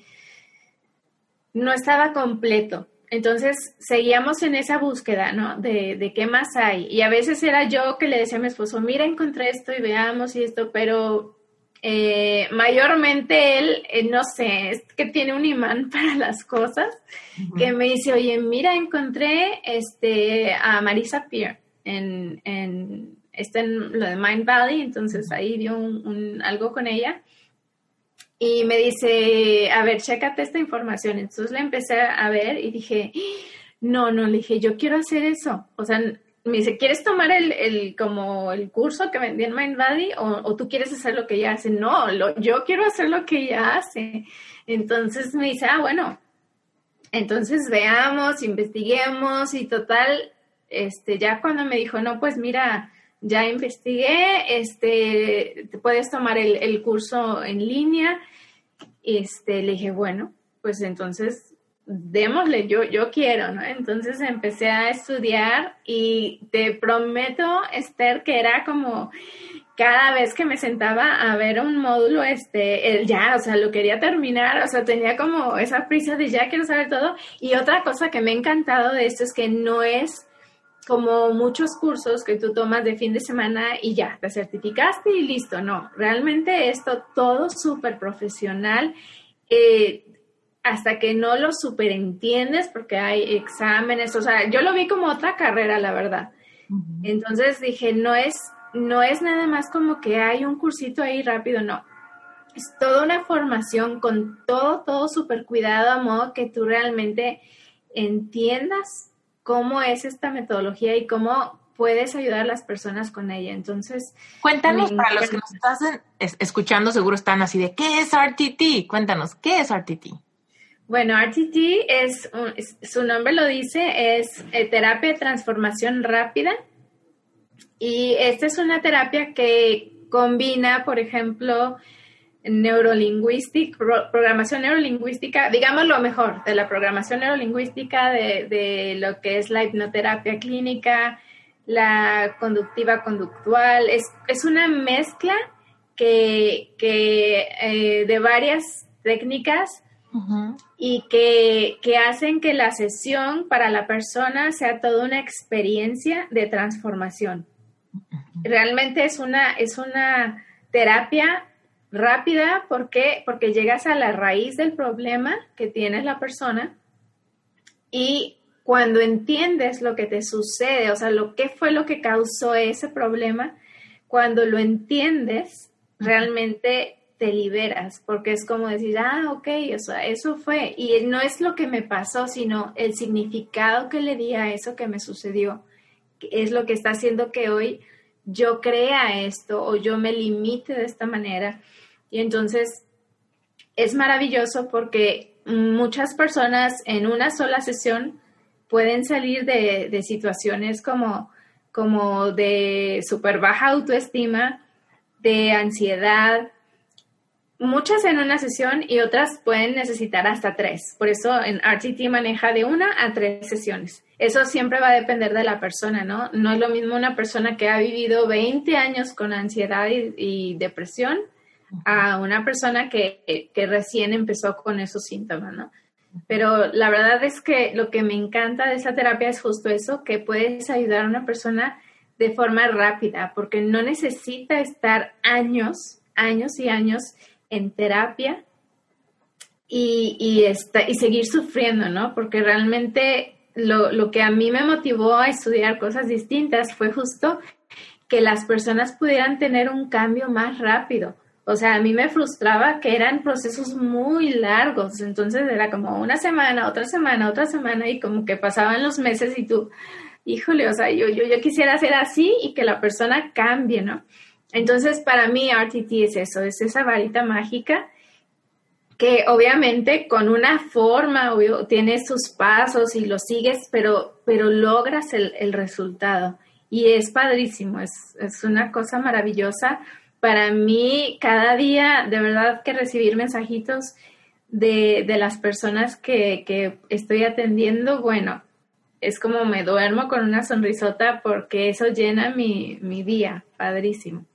no estaba completo. Entonces seguíamos en esa búsqueda, ¿no? De, de, qué más hay. Y a veces era yo que le decía a mi esposo, mira, encontré esto y veamos y esto, pero eh, mayormente él, eh, no sé, es que tiene un imán para las cosas, que me dice, oye, mira, encontré este, a Marisa Peer en, en, está en lo de Mind Valley, entonces ahí dio un, algo con ella. Y me dice, a ver, chécate esta información. Entonces le empecé a ver y dije, no, no, le dije, yo quiero hacer eso. O sea, me dice, ¿quieres tomar el, el, como el curso que vendí en Mindbody o, o tú quieres hacer lo que ella hace? No, yo quiero hacer lo que ella hace. Entonces me dice, ah, bueno, entonces veamos, investiguemos y total, este, ya cuando me dijo, no, pues mira, ya investigué, este, te puedes tomar el, curso en línea. Este, le dije, bueno, pues entonces démosle, yo, yo quiero, ¿no? Entonces empecé a estudiar y te prometo, Esther, que era como cada vez que me sentaba a ver un módulo, este, el ya, o sea, lo quería terminar, o sea, tenía como esa prisa de ya quiero saber todo. Y otra cosa que me ha encantado de esto es que no es como muchos cursos que tú tomas de fin de semana y ya, te certificaste y listo, no, realmente esto todo súper profesional. Eh, hasta que no lo superentiendes, porque hay exámenes, o sea, yo lo vi como otra carrera, la verdad. Entonces dije, no es, no es nada más como que hay un cursito ahí rápido, no. Es toda una formación con todo, todo súper cuidado, a modo que tú realmente entiendas cómo es esta metodología y cómo puedes ayudar a las personas con ella. Entonces, cuéntanos para los que nos están escuchando, seguro están así de, ¿qué es RTT? Cuéntanos, ¿qué es RTT? Bueno, RTT es, su nombre lo dice, es eh, terapia de transformación rápida. Y esta es una terapia que combina, por ejemplo, neurolingüística, programación neurolingüística, digamos lo mejor, de la programación neurolingüística, de, lo que es la hipnoterapia clínica, la conductiva conductual. Es, es una mezcla que, que eh, de varias técnicas y que, hacen que la sesión para la persona sea toda una experiencia de transformación. Realmente es una, es una terapia rápida porque, porque llegas a la raíz del problema que tiene la persona y cuando entiendes lo que te sucede, o sea, lo que fue lo que causó ese problema, cuando lo entiendes, realmente te liberas, porque es como decir, ah, ok, o sea, eso fue, y no es lo que me pasó, sino el significado que le di a eso que me sucedió, es lo que está haciendo que hoy yo crea esto o yo me limite de esta manera. Y entonces es maravilloso porque muchas personas en una sola sesión pueden salir de, situaciones como, como de súper baja autoestima, de ansiedad, muchas en una sesión y otras pueden necesitar hasta tres. Por eso en RTT maneja de una a tres sesiones. Eso siempre va a depender de la persona, ¿no? No es lo mismo una persona que ha vivido 20 años con ansiedad y, depresión a una persona que, que, recién empezó con esos síntomas, ¿no? Pero la verdad es que lo que me encanta de esa terapia es justo eso, que puedes ayudar a una persona de forma rápida, porque no necesita estar años, años y años en terapia y, y, y seguir sufriendo, ¿no? Porque realmente lo, lo que a mí me motivó a estudiar cosas distintas fue justo que las personas pudieran tener un cambio más rápido. O sea, a mí me frustraba que eran procesos muy largos, entonces era como una semana, otra semana, otra semana y como que pasaban los meses y tú, híjole, o sea, yo, yo, yo quisiera ser así y que la persona cambie, ¿no? Entonces, para mí, RTT es eso, es esa varita mágica que obviamente con una forma, obvio, tienes sus pasos y lo sigues, pero, pero logras el, el resultado. Y es padrísimo, es, es, una cosa maravillosa. Para mí, cada día, de verdad que recibir mensajitos de, de las personas que, que estoy atendiendo, bueno, es como me duermo con una sonrisota porque eso llena mi, mi día, padrísimo.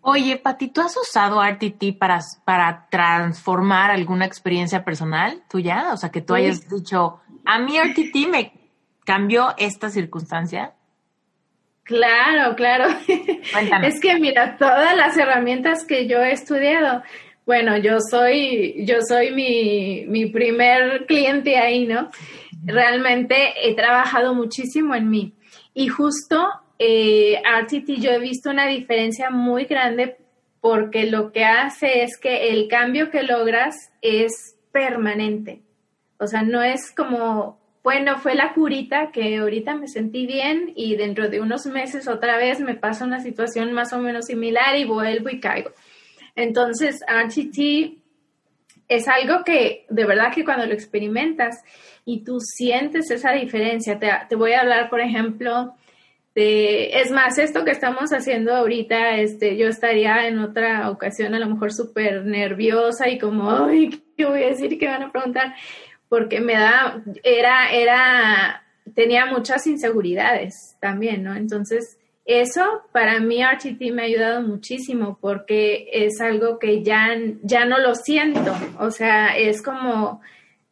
Oye, Pati, ¿tú has usado RTT para, para transformar alguna experiencia personal tuya? O sea, que tú hayas dicho, a mí RTT me cambió esta circunstancia. Claro, claro. Es que mira, todas las herramientas que yo he estudiado, bueno, yo soy, yo soy mi, mi primer cliente ahí, ¿no? Realmente he trabajado muchísimo en mí. Y justo eh, RTT yo he visto una diferencia muy grande porque lo que hace es que el cambio que logras es permanente. O sea, no es como, bueno, fue la curita que ahorita me sentí bien y dentro de unos meses otra vez me pasa una situación más o menos similar y vuelvo y caigo. Entonces, RTT es algo que de verdad que cuando lo experimentas y tú sientes esa diferencia, te, te voy a hablar, por ejemplo, este, es más, esto que estamos haciendo ahorita, este, yo estaría en otra ocasión a lo mejor súper nerviosa y como, ay, ¿qué voy a decir? ¿Qué van a preguntar? Porque me da, era, era, tenía muchas inseguridades también, ¿no? Entonces, eso para mí RTT me ha ayudado muchísimo porque es algo que ya, ya no lo siento, o sea, es como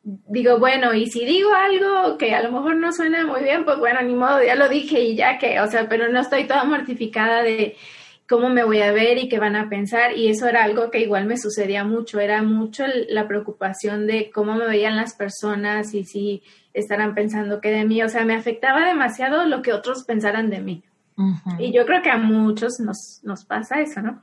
digo, bueno, y si digo algo que a lo mejor no suena muy bien, pues bueno, ni modo, ya lo dije y ya que, o sea, pero no estoy toda mortificada de cómo me voy a ver y qué van a pensar. Y eso era algo que igual me sucedía mucho, era mucho la preocupación de cómo me veían las personas y si estarán pensando que de mí, o sea, me afectaba demasiado lo que otros pensaran de mí. Y yo creo que a muchos nos, nos pasa eso, ¿no?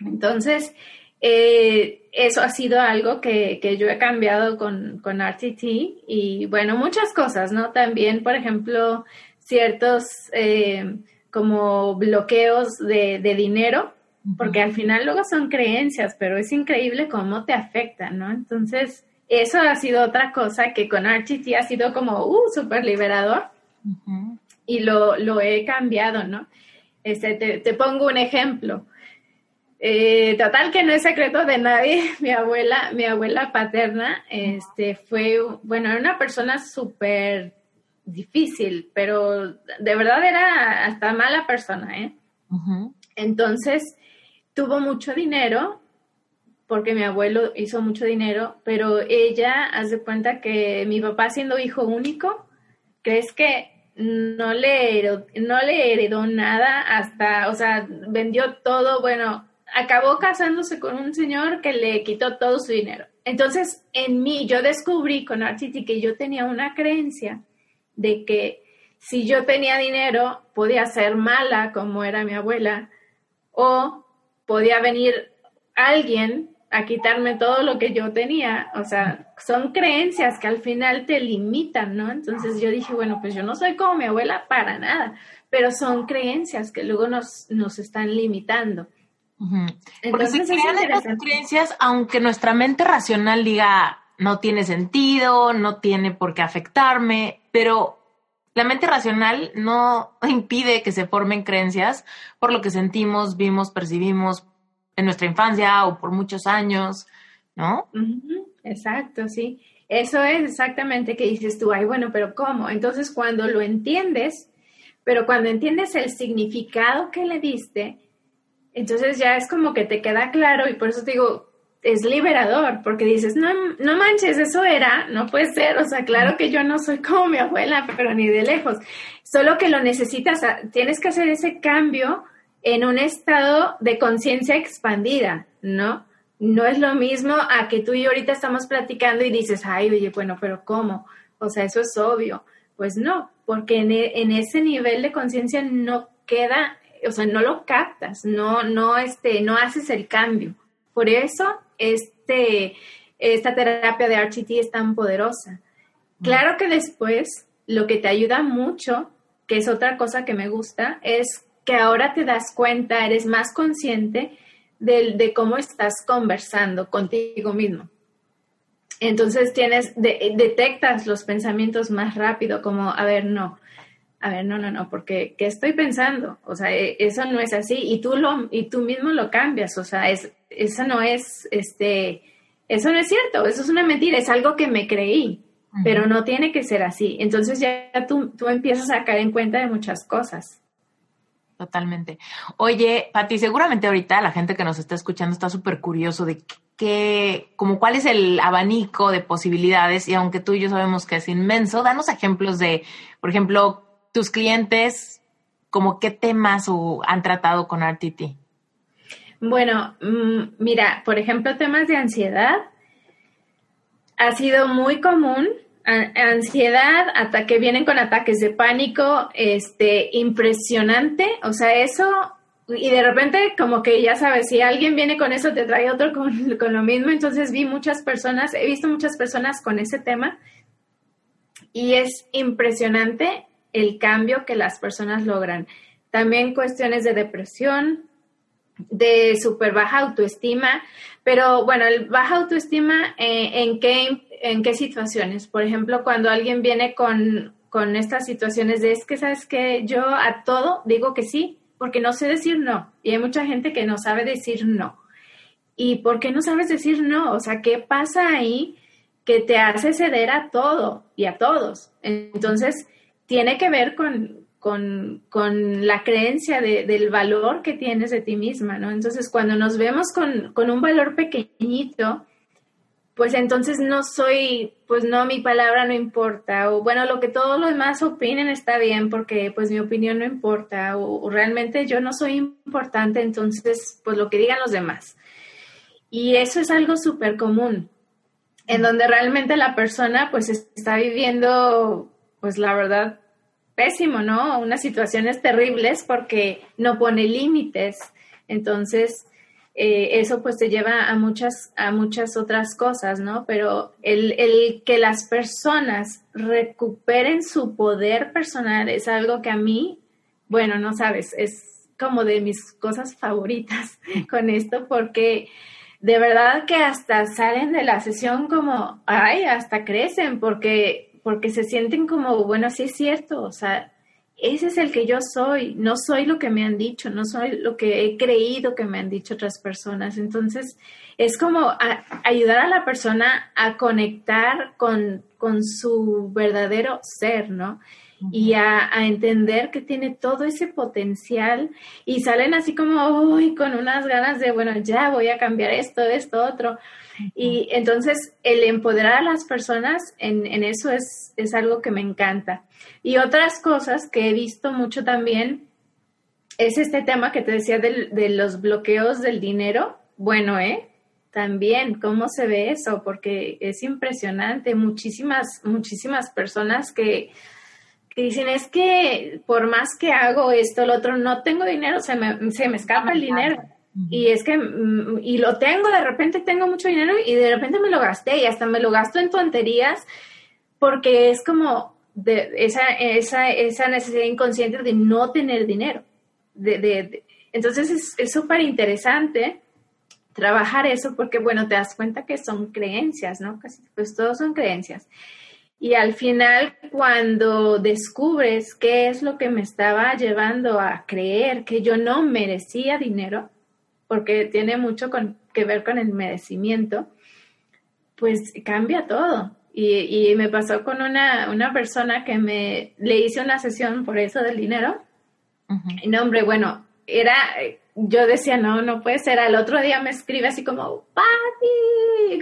Entonces, eh, eso ha sido algo que, yo he cambiado con, con RTT y bueno, muchas cosas, ¿no? También, por ejemplo, ciertos eh, como bloqueos de, dinero, porque al final luego son creencias, pero es increíble cómo te afectan, ¿no? Entonces, eso ha sido otra cosa que con RTT ha sido como, uh, súper liberador y lo, lo, he cambiado, ¿no? Este, te, te pongo un ejemplo. Eh, total que no es secreto de nadie. Mi abuela, mi abuela paterna, este, fue, bueno, era una persona súper difícil, pero de verdad era hasta mala persona, ¿eh? Entonces, tuvo mucho dinero, porque mi abuelo hizo mucho dinero, pero ella hace cuenta que mi papá siendo hijo único, crees que no le, no le heredó nada hasta, o sea, vendió todo, bueno, acabó casándose con un señor que le quitó todo su dinero. Entonces, en mí, yo descubrí con RTT que yo tenía una creencia de que si yo tenía dinero, podía ser mala como era mi abuela, o podía venir alguien a quitarme todo lo que yo tenía. O sea, son creencias que al final te limitan, ¿no? Entonces yo dije, bueno, pues yo no soy como mi abuela para nada, pero son creencias que luego nos, nos están limitando. Porque se crean estas creencias, aunque nuestra mente racional diga no tiene sentido, no tiene por qué afectarme, pero la mente racional no impide que se formen creencias por lo que sentimos, vimos, percibimos en nuestra infancia o por muchos años, ¿no? Exacto, sí. Eso es exactamente que dices tú, ay, bueno, pero ¿cómo? Entonces, cuando lo entiendes, pero cuando entiendes el significado que le diste, entonces ya es como que te queda claro y por eso te digo, es liberador, porque dices, no, no manches, eso era, no puede ser, o sea, claro que yo no soy como mi abuela, pero ni de lejos, solo que lo necesitas, tienes que hacer ese cambio en un estado de conciencia expandida, ¿no? No es lo mismo a que tú y yo ahorita estamos platicando y dices, ay, oye, bueno, pero ¿cómo? O sea, eso es obvio. Pues no, porque en, e, en ese nivel de conciencia no queda o sea, no lo captas, no, no, este, no haces el cambio. Por eso, este, esta terapia de RTT es tan poderosa. Claro que después lo que te ayuda mucho que es otra cosa que me gusta, es que ahora te das cuenta, eres más consciente de, de cómo estás conversando contigo mismo. Entonces tienes, detectas los pensamientos más rápido, como, a ver, no, a ver, no, no, no, porque ¿qué estoy pensando? O sea, e, eso no es así y tú lo, y tú mismo lo cambias, o sea, es, eso no es, este, eso no es cierto, eso es una mentira, es algo que me creí, pero no tiene que ser así. Entonces ya tú, tú empiezas a caer en cuenta de muchas cosas. Totalmente. Oye, Pati, seguramente ahorita la gente que nos está escuchando está súper curioso de qué, como cuál es el abanico de posibilidades y aunque tú y yo sabemos que es inmenso, danos ejemplos de, por ejemplo, tus clientes, como qué temas han tratado con RTT. Bueno, mm, mira, por ejemplo, temas de ansiedad ha sido muy común ansiedad, hasta que vienen con ataques de pánico, este, impresionante, o sea, eso, y de repente como que ya sabes, si alguien viene con eso, te trae otro con, con lo mismo, entonces vi muchas personas, he visto muchas personas con ese tema, y es impresionante el cambio que las personas logran. También cuestiones de depresión, de súper baja autoestima, pero bueno, el baja autoestima, eh, ¿en, qué, ¿en qué situaciones? Por ejemplo, cuando alguien viene con, con estas situaciones de es que, ¿sabes que Yo a todo digo que sí, porque no sé decir no. Y hay mucha gente que no sabe decir no. ¿Y por qué no sabes decir no? O sea, ¿qué pasa ahí que te hace ceder a todo y a todos? Entonces, tiene que ver con, con, la creencia del valor que tienes de ti misma, ¿no? Entonces, cuando nos vemos con, un valor pequeñito, pues entonces no soy, pues no, mi palabra no importa, o bueno, lo que todos los demás opinen está bien porque pues mi opinión no importa, o, realmente yo no soy importante, entonces pues lo que digan los demás. Y eso es algo súper común, en donde realmente la persona pues está viviendo, pues la verdad, pésimo, ¿no? Unas situaciones terribles porque no pone límites. Entonces, eh, eso pues te lleva a muchas, a muchas otras cosas, ¿no? Pero el, el, que las personas recuperen su poder personal es algo que a mí, bueno, no sabes, es como de mis cosas favoritas con esto porque de verdad que hasta salen de la sesión como, ay, hasta crecen porque porque se sienten como, bueno, sí es cierto, o sea, ese es el que yo soy, no soy lo que me han dicho, no soy lo que he creído que me han dicho otras personas. Entonces, es como ayudar a la persona a conectar con, con su verdadero ser, ¿no? Y a, entender que tiene todo ese potencial y salen así como, uy, con unas ganas de, bueno, ya voy a cambiar esto, esto, otro. Y entonces el empoderar a las personas en, eso es, es, algo que me encanta. Y otras cosas que he visto mucho también es este tema que te decía de, de los bloqueos del dinero. Bueno, ¿eh? También, ¿cómo se ve eso? Porque es impresionante. Muchísimas, muchísimas personas que dicen, es que por más que hago esto, lo otro, no tengo dinero, se me, se me escapa el dinero. Y es que, mm, y lo tengo, de repente tengo mucho dinero y de repente me lo gasté y hasta me lo gasto en tonterías porque es como de esa, esa, esa necesidad inconsciente de no tener dinero. De, de, entonces es súper interesante trabajar eso porque, bueno, te das cuenta que son creencias, ¿no? Casi, pues todos son creencias. Y al final, cuando descubres qué es lo que me estaba llevando a creer que yo no merecía dinero, porque tiene mucho que ver con el merecimiento, pues cambia todo. Y, me pasó con una, persona que me le hice una sesión por eso del dinero. Y no, hombre, bueno, era, yo decía, no, no puede ser. Al otro día me escribe así como, Pati,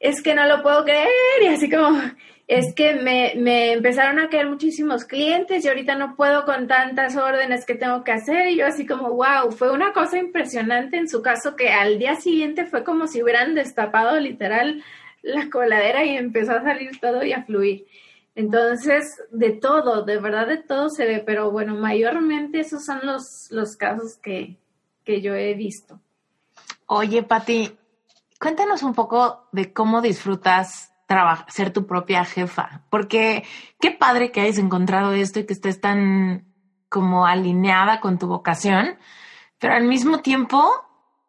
es que no lo puedo creer. Y así como, es que me, me, empezaron a caer muchísimos clientes y ahorita no puedo con tantas órdenes que tengo que hacer y yo así como, wow, fue una cosa impresionante en su caso que al día siguiente fue como si hubieran destapado literal la coladera y empezó a salir todo y a fluir. Entonces, de todo, de verdad de todo se ve, pero bueno, mayormente esos son los, los casos que, que yo he visto. Oye, Pati, cuéntanos un poco de cómo disfrutas ser tu propia jefa, porque qué padre que hayas encontrado esto y que estés tan como alineada con tu vocación, pero al mismo tiempo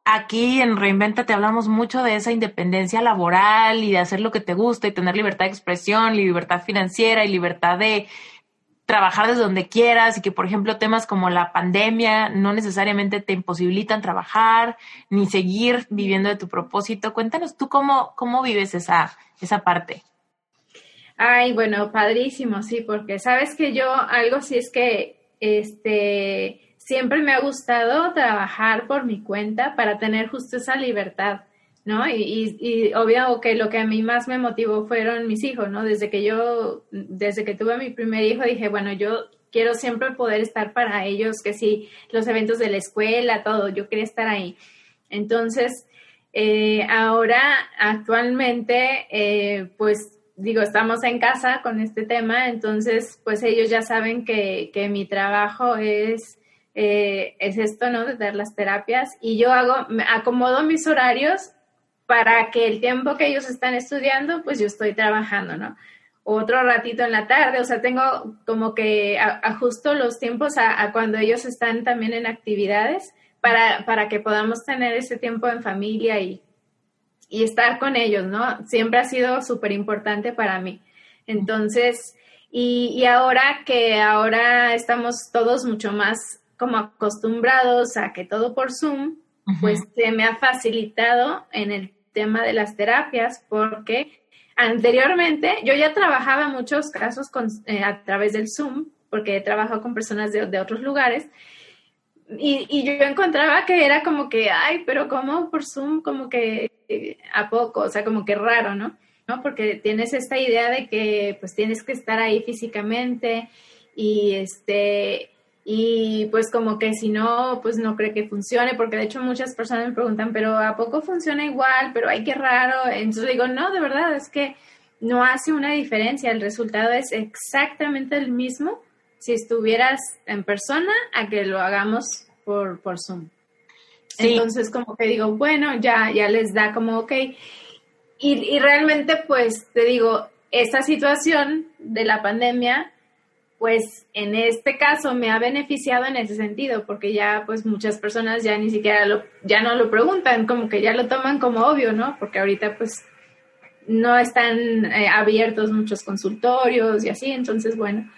aquí en Reinventa te hablamos mucho de esa independencia laboral y de hacer lo que te gusta y tener libertad de expresión, libertad financiera y libertad de trabajar desde donde quieras y que, por ejemplo, temas como la pandemia no necesariamente te imposibilitan trabajar ni seguir viviendo de tu propósito. Cuéntanos tú cómo, cómo vives esa, esa parte. Ay, bueno, padrísimo, sí, porque sabes que yo algo sí es que este siempre me ha gustado trabajar por mi cuenta para tener justo esa libertad. ¿No? Y, y, obvio que lo que a mí más me motivó fueron mis hijos, ¿no? Desde que yo, desde que tuve mi primer hijo, dije, bueno, yo quiero siempre poder estar para ellos, que sí, los eventos de la escuela, todo, yo quería estar ahí. Entonces, eh, ahora, actualmente, eh, pues digo, estamos en casa con este tema, entonces, pues ellos ya saben que, que mi trabajo es... Eh, es esto, ¿no? De dar las terapias y yo hago, acomodo mis horarios para que el tiempo que ellos están estudiando, pues yo estoy trabajando, ¿no? Otro ratito en la tarde, o sea, tengo como que ajusto los tiempos a, cuando ellos están también en actividades para, para que podamos tener ese tiempo en familia y, y estar con ellos, ¿no? Siempre ha sido súper importante para mí. Entonces, y, y, ahora que ahora estamos todos mucho más como acostumbrados a que todo por Zoom, pues se me ha facilitado en el tema de las terapias porque anteriormente yo ya trabajaba muchos casos eh, a través del Zoom, porque he trabajado con personas de, otros lugares. Y, yo encontraba que era como que, ay, pero ¿cómo por Zoom? Como que eh, a poco, o sea, como que raro, ¿no? ¿no? Porque tienes esta idea de que pues tienes que estar ahí físicamente y este y pues como que si no, pues no cree que funcione, porque de hecho muchas personas me preguntan, pero ¿a poco funciona igual? Pero hay que raro. Entonces digo, no, de verdad, es que no hace una diferencia, el resultado es exactamente el mismo si estuvieras en persona a que lo hagamos por, por Zoom. Entonces como que digo, bueno, ya, ya les da como, ok. Y, y realmente pues te digo, esta situación de la pandemia pues en este caso me ha beneficiado en ese sentido, porque ya pues muchas personas ya ni siquiera lo, ya no lo preguntan, como que ya lo toman como obvio, ¿no? Porque ahorita pues no están eh, abiertos muchos consultorios y así, entonces bueno,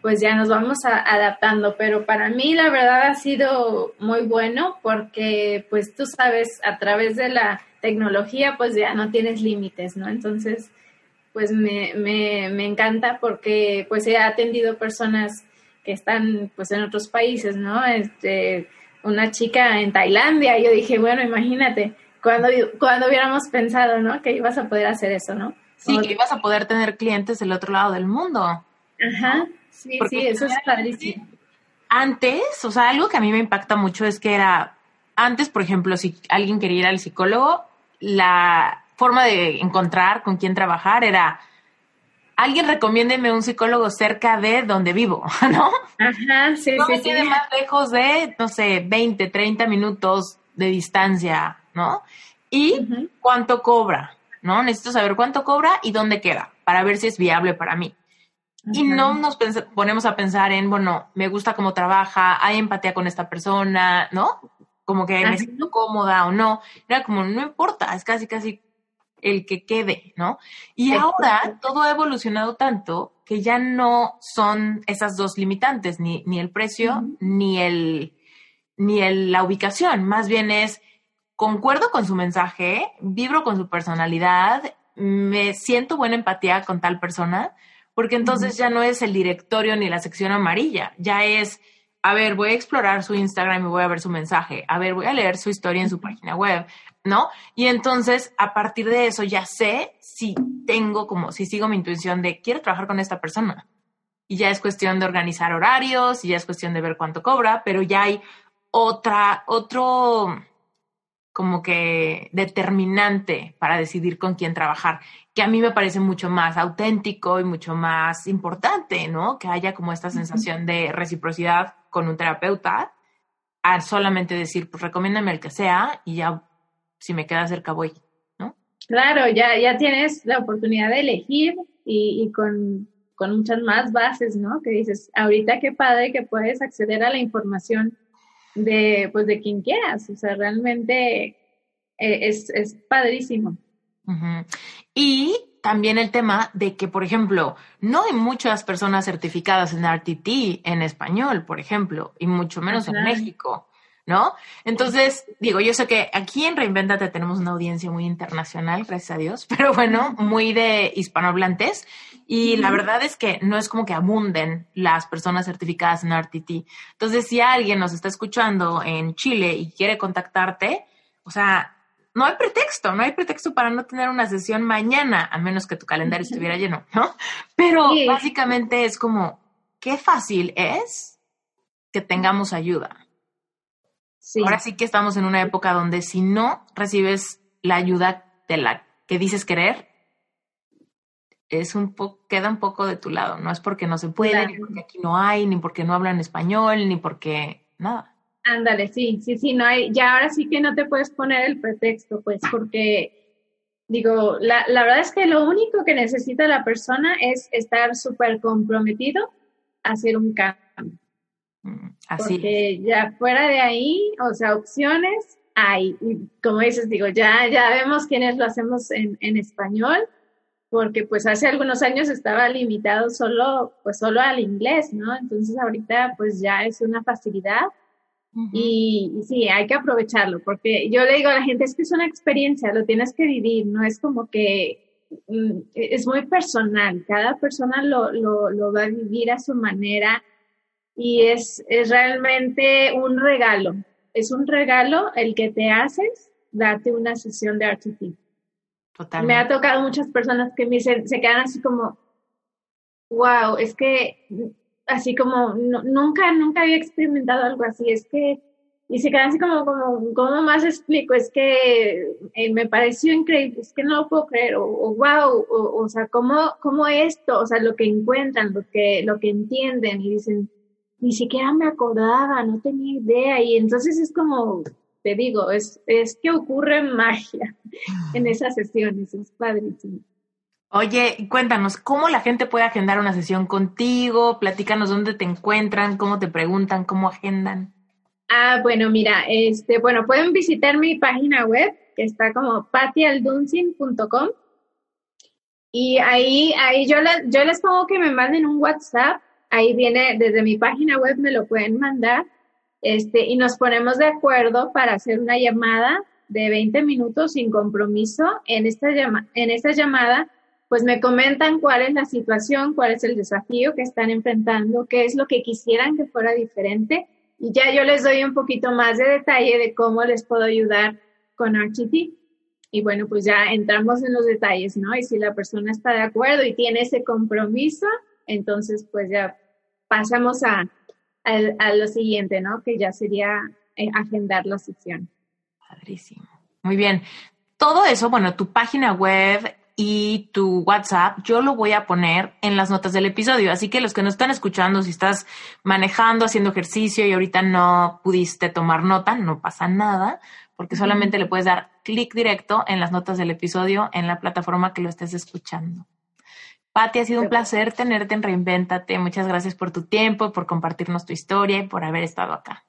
pues ya nos vamos adaptando, pero para mí la verdad ha sido muy bueno porque pues tú sabes, a través de la tecnología pues ya no tienes límites, ¿no? Entonces pues me, me, me encanta porque pues he atendido personas que están pues en otros países, ¿no? Este, una chica en Tailandia, yo dije, bueno, imagínate, cuando, cuando hubiéramos pensado, ¿no? Que ibas a poder hacer eso, ¿no? Sí, que ibas a poder tener clientes del otro lado del mundo. Ajá, sí, sí, eso es padrísimo. Antes, o sea, algo que a mí me impacta mucho es que era, antes, por ejemplo, si alguien quería ir al psicólogo, la, forma de encontrar con quién trabajar era alguien recomiéndeme un psicólogo cerca de donde vivo, ¿no? Ajá, sí, no me quede más lejos de, no sé, 20, 30 minutos de distancia, ¿no? Y cuánto cobra, ¿no? Necesito saber cuánto cobra y dónde queda para ver si es viable para mí. Y no nos ponemos a pensar en, bueno, me gusta cómo trabaja, hay empatía con esta persona, ¿no? Como que me siento cómoda o no. Era como, no importa, es casi, casi el que quede, ¿no? Y ahora todo ha evolucionado tanto que ya no son esas dos limitantes, ni, ni el precio, ni el ni el, la ubicación, más bien es concuerdo con su mensaje, vibro con su personalidad, me siento buena empatía con tal persona, porque entonces ya no es el directorio ni la sección amarilla, ya es, a ver, voy a explorar su Instagram y voy a ver su mensaje, a ver, voy a leer su historia en su página web, ¿no? Y entonces, a partir de eso, ya sé si tengo como, si sigo mi intuición de quiero trabajar con esta persona. Y ya es cuestión de organizar horarios, y ya es cuestión de ver cuánto cobra, pero ya hay otra, otro como que determinante para decidir con quién trabajar, que a mí me parece mucho más auténtico y mucho más importante, ¿no? Que haya como esta sensación de reciprocidad con un terapeuta, a solamente decir, pues recomiéndame el que sea y ya si me queda cerca voy, ¿no? Claro, ya, ya tienes la oportunidad de elegir y, con, muchas más bases, ¿no? Que dices, ahorita qué padre que puedes acceder a la información de, pues, de quien quieras. O sea, realmente eh, es, es padrísimo. Y también el tema de que, por ejemplo, no hay muchas personas certificadas en RTT en español, por ejemplo, y mucho menos en México. ¿No? Entonces, digo, yo sé que aquí en Reinventate tenemos una audiencia muy internacional, gracias a Dios, pero bueno, muy de hispanohablantes. Y la verdad es que no es como que abunden las personas certificadas en RTT. Entonces, si alguien nos está escuchando en Chile y quiere contactarte, o sea, no hay pretexto, no hay pretexto para no tener una sesión mañana, a menos que tu calendario estuviera lleno, ¿no? Pero básicamente es como, qué fácil es que tengamos ayuda. Ahora sí que estamos en una época donde si no recibes la ayuda de la que dices querer, es un poco, queda un poco de tu lado. No es porque no se puede, ni porque aquí no hay, ni porque no hablan español, ni porque nada. Ándale, sí, sí, sí, no hay, ya ahora sí que no te puedes poner el pretexto, pues, porque digo, la, la verdad es que lo único que necesita la persona es estar súper comprometido a hacer un cambio. Así. Porque ya fuera de ahí, o sea, opciones hay. Y como dices, digo, ya, ya vemos quiénes lo hacemos en, en español, porque pues hace algunos años estaba limitado solo, pues solo al inglés, ¿no? Entonces ahorita pues ya es una facilidad. y, y, sí, hay que aprovecharlo, porque yo le digo a la gente, es que es una experiencia, lo tienes que vivir, no es como que mm, es muy personal, cada persona lo, lo, lo va a vivir a su manera y es, es realmente un regalo. Es un regalo el que te haces darte una sesión de RTP. Totalmente. Me ha tocado muchas personas que me dicen, se quedan así como, wow, es que así como nunca, nunca había experimentado algo así, es que, y se quedan así como, como, ¿cómo más explico? Es que eh, me pareció increíble, es que no lo puedo creer, o, wow, o, o, sea, ¿cómo, ¿cómo esto? O sea, lo que encuentran, lo que, lo que entienden y dicen, ni siquiera me acordaba, no tenía idea. Y entonces es como, te digo, es, es que ocurre magia en esas sesiones, es padrísimo. Oye, cuéntanos, ¿cómo la gente puede agendar una sesión contigo? Platícanos dónde te encuentran, cómo te preguntan, cómo agendan. Ah, bueno, mira, este, bueno, pueden visitar mi página web, que está como patialduncin.com. Y ahí, ahí yo les, yo les pongo que me manden un WhatsApp ahí viene, desde mi página web me lo pueden mandar, este, y nos ponemos de acuerdo para hacer una llamada de 20 minutos sin compromiso. En esta, llama, en esta llamada, pues me comentan cuál es la situación, cuál es el desafío que están enfrentando, qué es lo que quisieran que fuera diferente, y ya yo les doy un poquito más de detalle de cómo les puedo ayudar con RTT. Y bueno, pues ya entramos en los detalles, ¿no? Y si la persona está de acuerdo y tiene ese compromiso, entonces pues ya pasamos a, lo siguiente, ¿no? Que ya sería eh, agendar la sesión. Padrísimo. Muy bien. Todo eso, bueno, tu página web y tu WhatsApp, yo lo voy a poner en las notas del episodio. Así que los que nos están escuchando, si estás manejando, haciendo ejercicio y ahorita no pudiste tomar nota, no pasa nada, porque solamente le puedes dar clic directo en las notas del episodio en la plataforma que lo estés escuchando. Patti, ha sido un placer tenerte en Reinvéntate. Muchas gracias por tu tiempo, por compartirnos tu historia y por haber estado acá.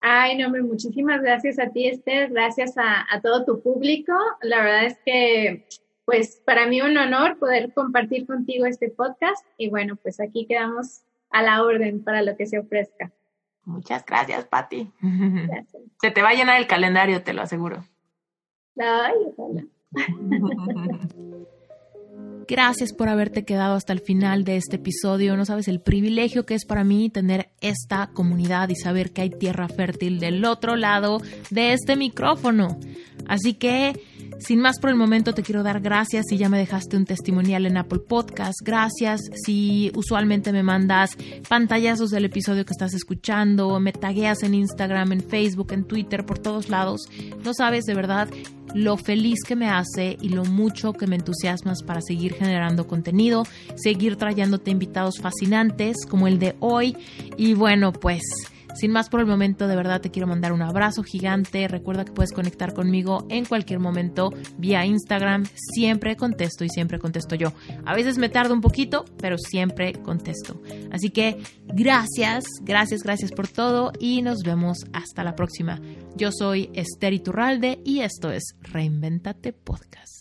Ay, no, muchísimas gracias a ti, Esther. Gracias a, todo tu público. La verdad es que, pues, para mí un honor poder compartir contigo este podcast. Y bueno, pues aquí quedamos a la orden para lo que se ofrezca. Muchas gracias, Patti. Se te va a llenar el calendario, te lo aseguro. Ay, ojalá. Gracias por haberte quedado hasta el final de este episodio. No sabes el privilegio que es para mí tener esta comunidad y saber que hay tierra fértil del otro lado de este micrófono. Así que, sin más por el momento, te quiero dar gracias si ya me dejaste un testimonial en Apple Podcast. Gracias si usualmente me mandas pantallazos del episodio que estás escuchando, me tagueas en Instagram, en Facebook, en Twitter, por todos lados. No sabes de verdad lo feliz que me hace y lo mucho que me entusiasmas para seguir generando contenido, seguir trayéndote invitados fascinantes como el de hoy y bueno, pues Sin más por el momento, de verdad te quiero mandar un abrazo gigante. Recuerda que puedes conectar conmigo en cualquier momento vía Instagram. Siempre contesto y siempre contesto yo. A veces me tardo un poquito, pero siempre contesto. Así que gracias, gracias, gracias por todo y nos vemos hasta la próxima. Yo soy Esther Iturralde y esto es Reinventate Podcast.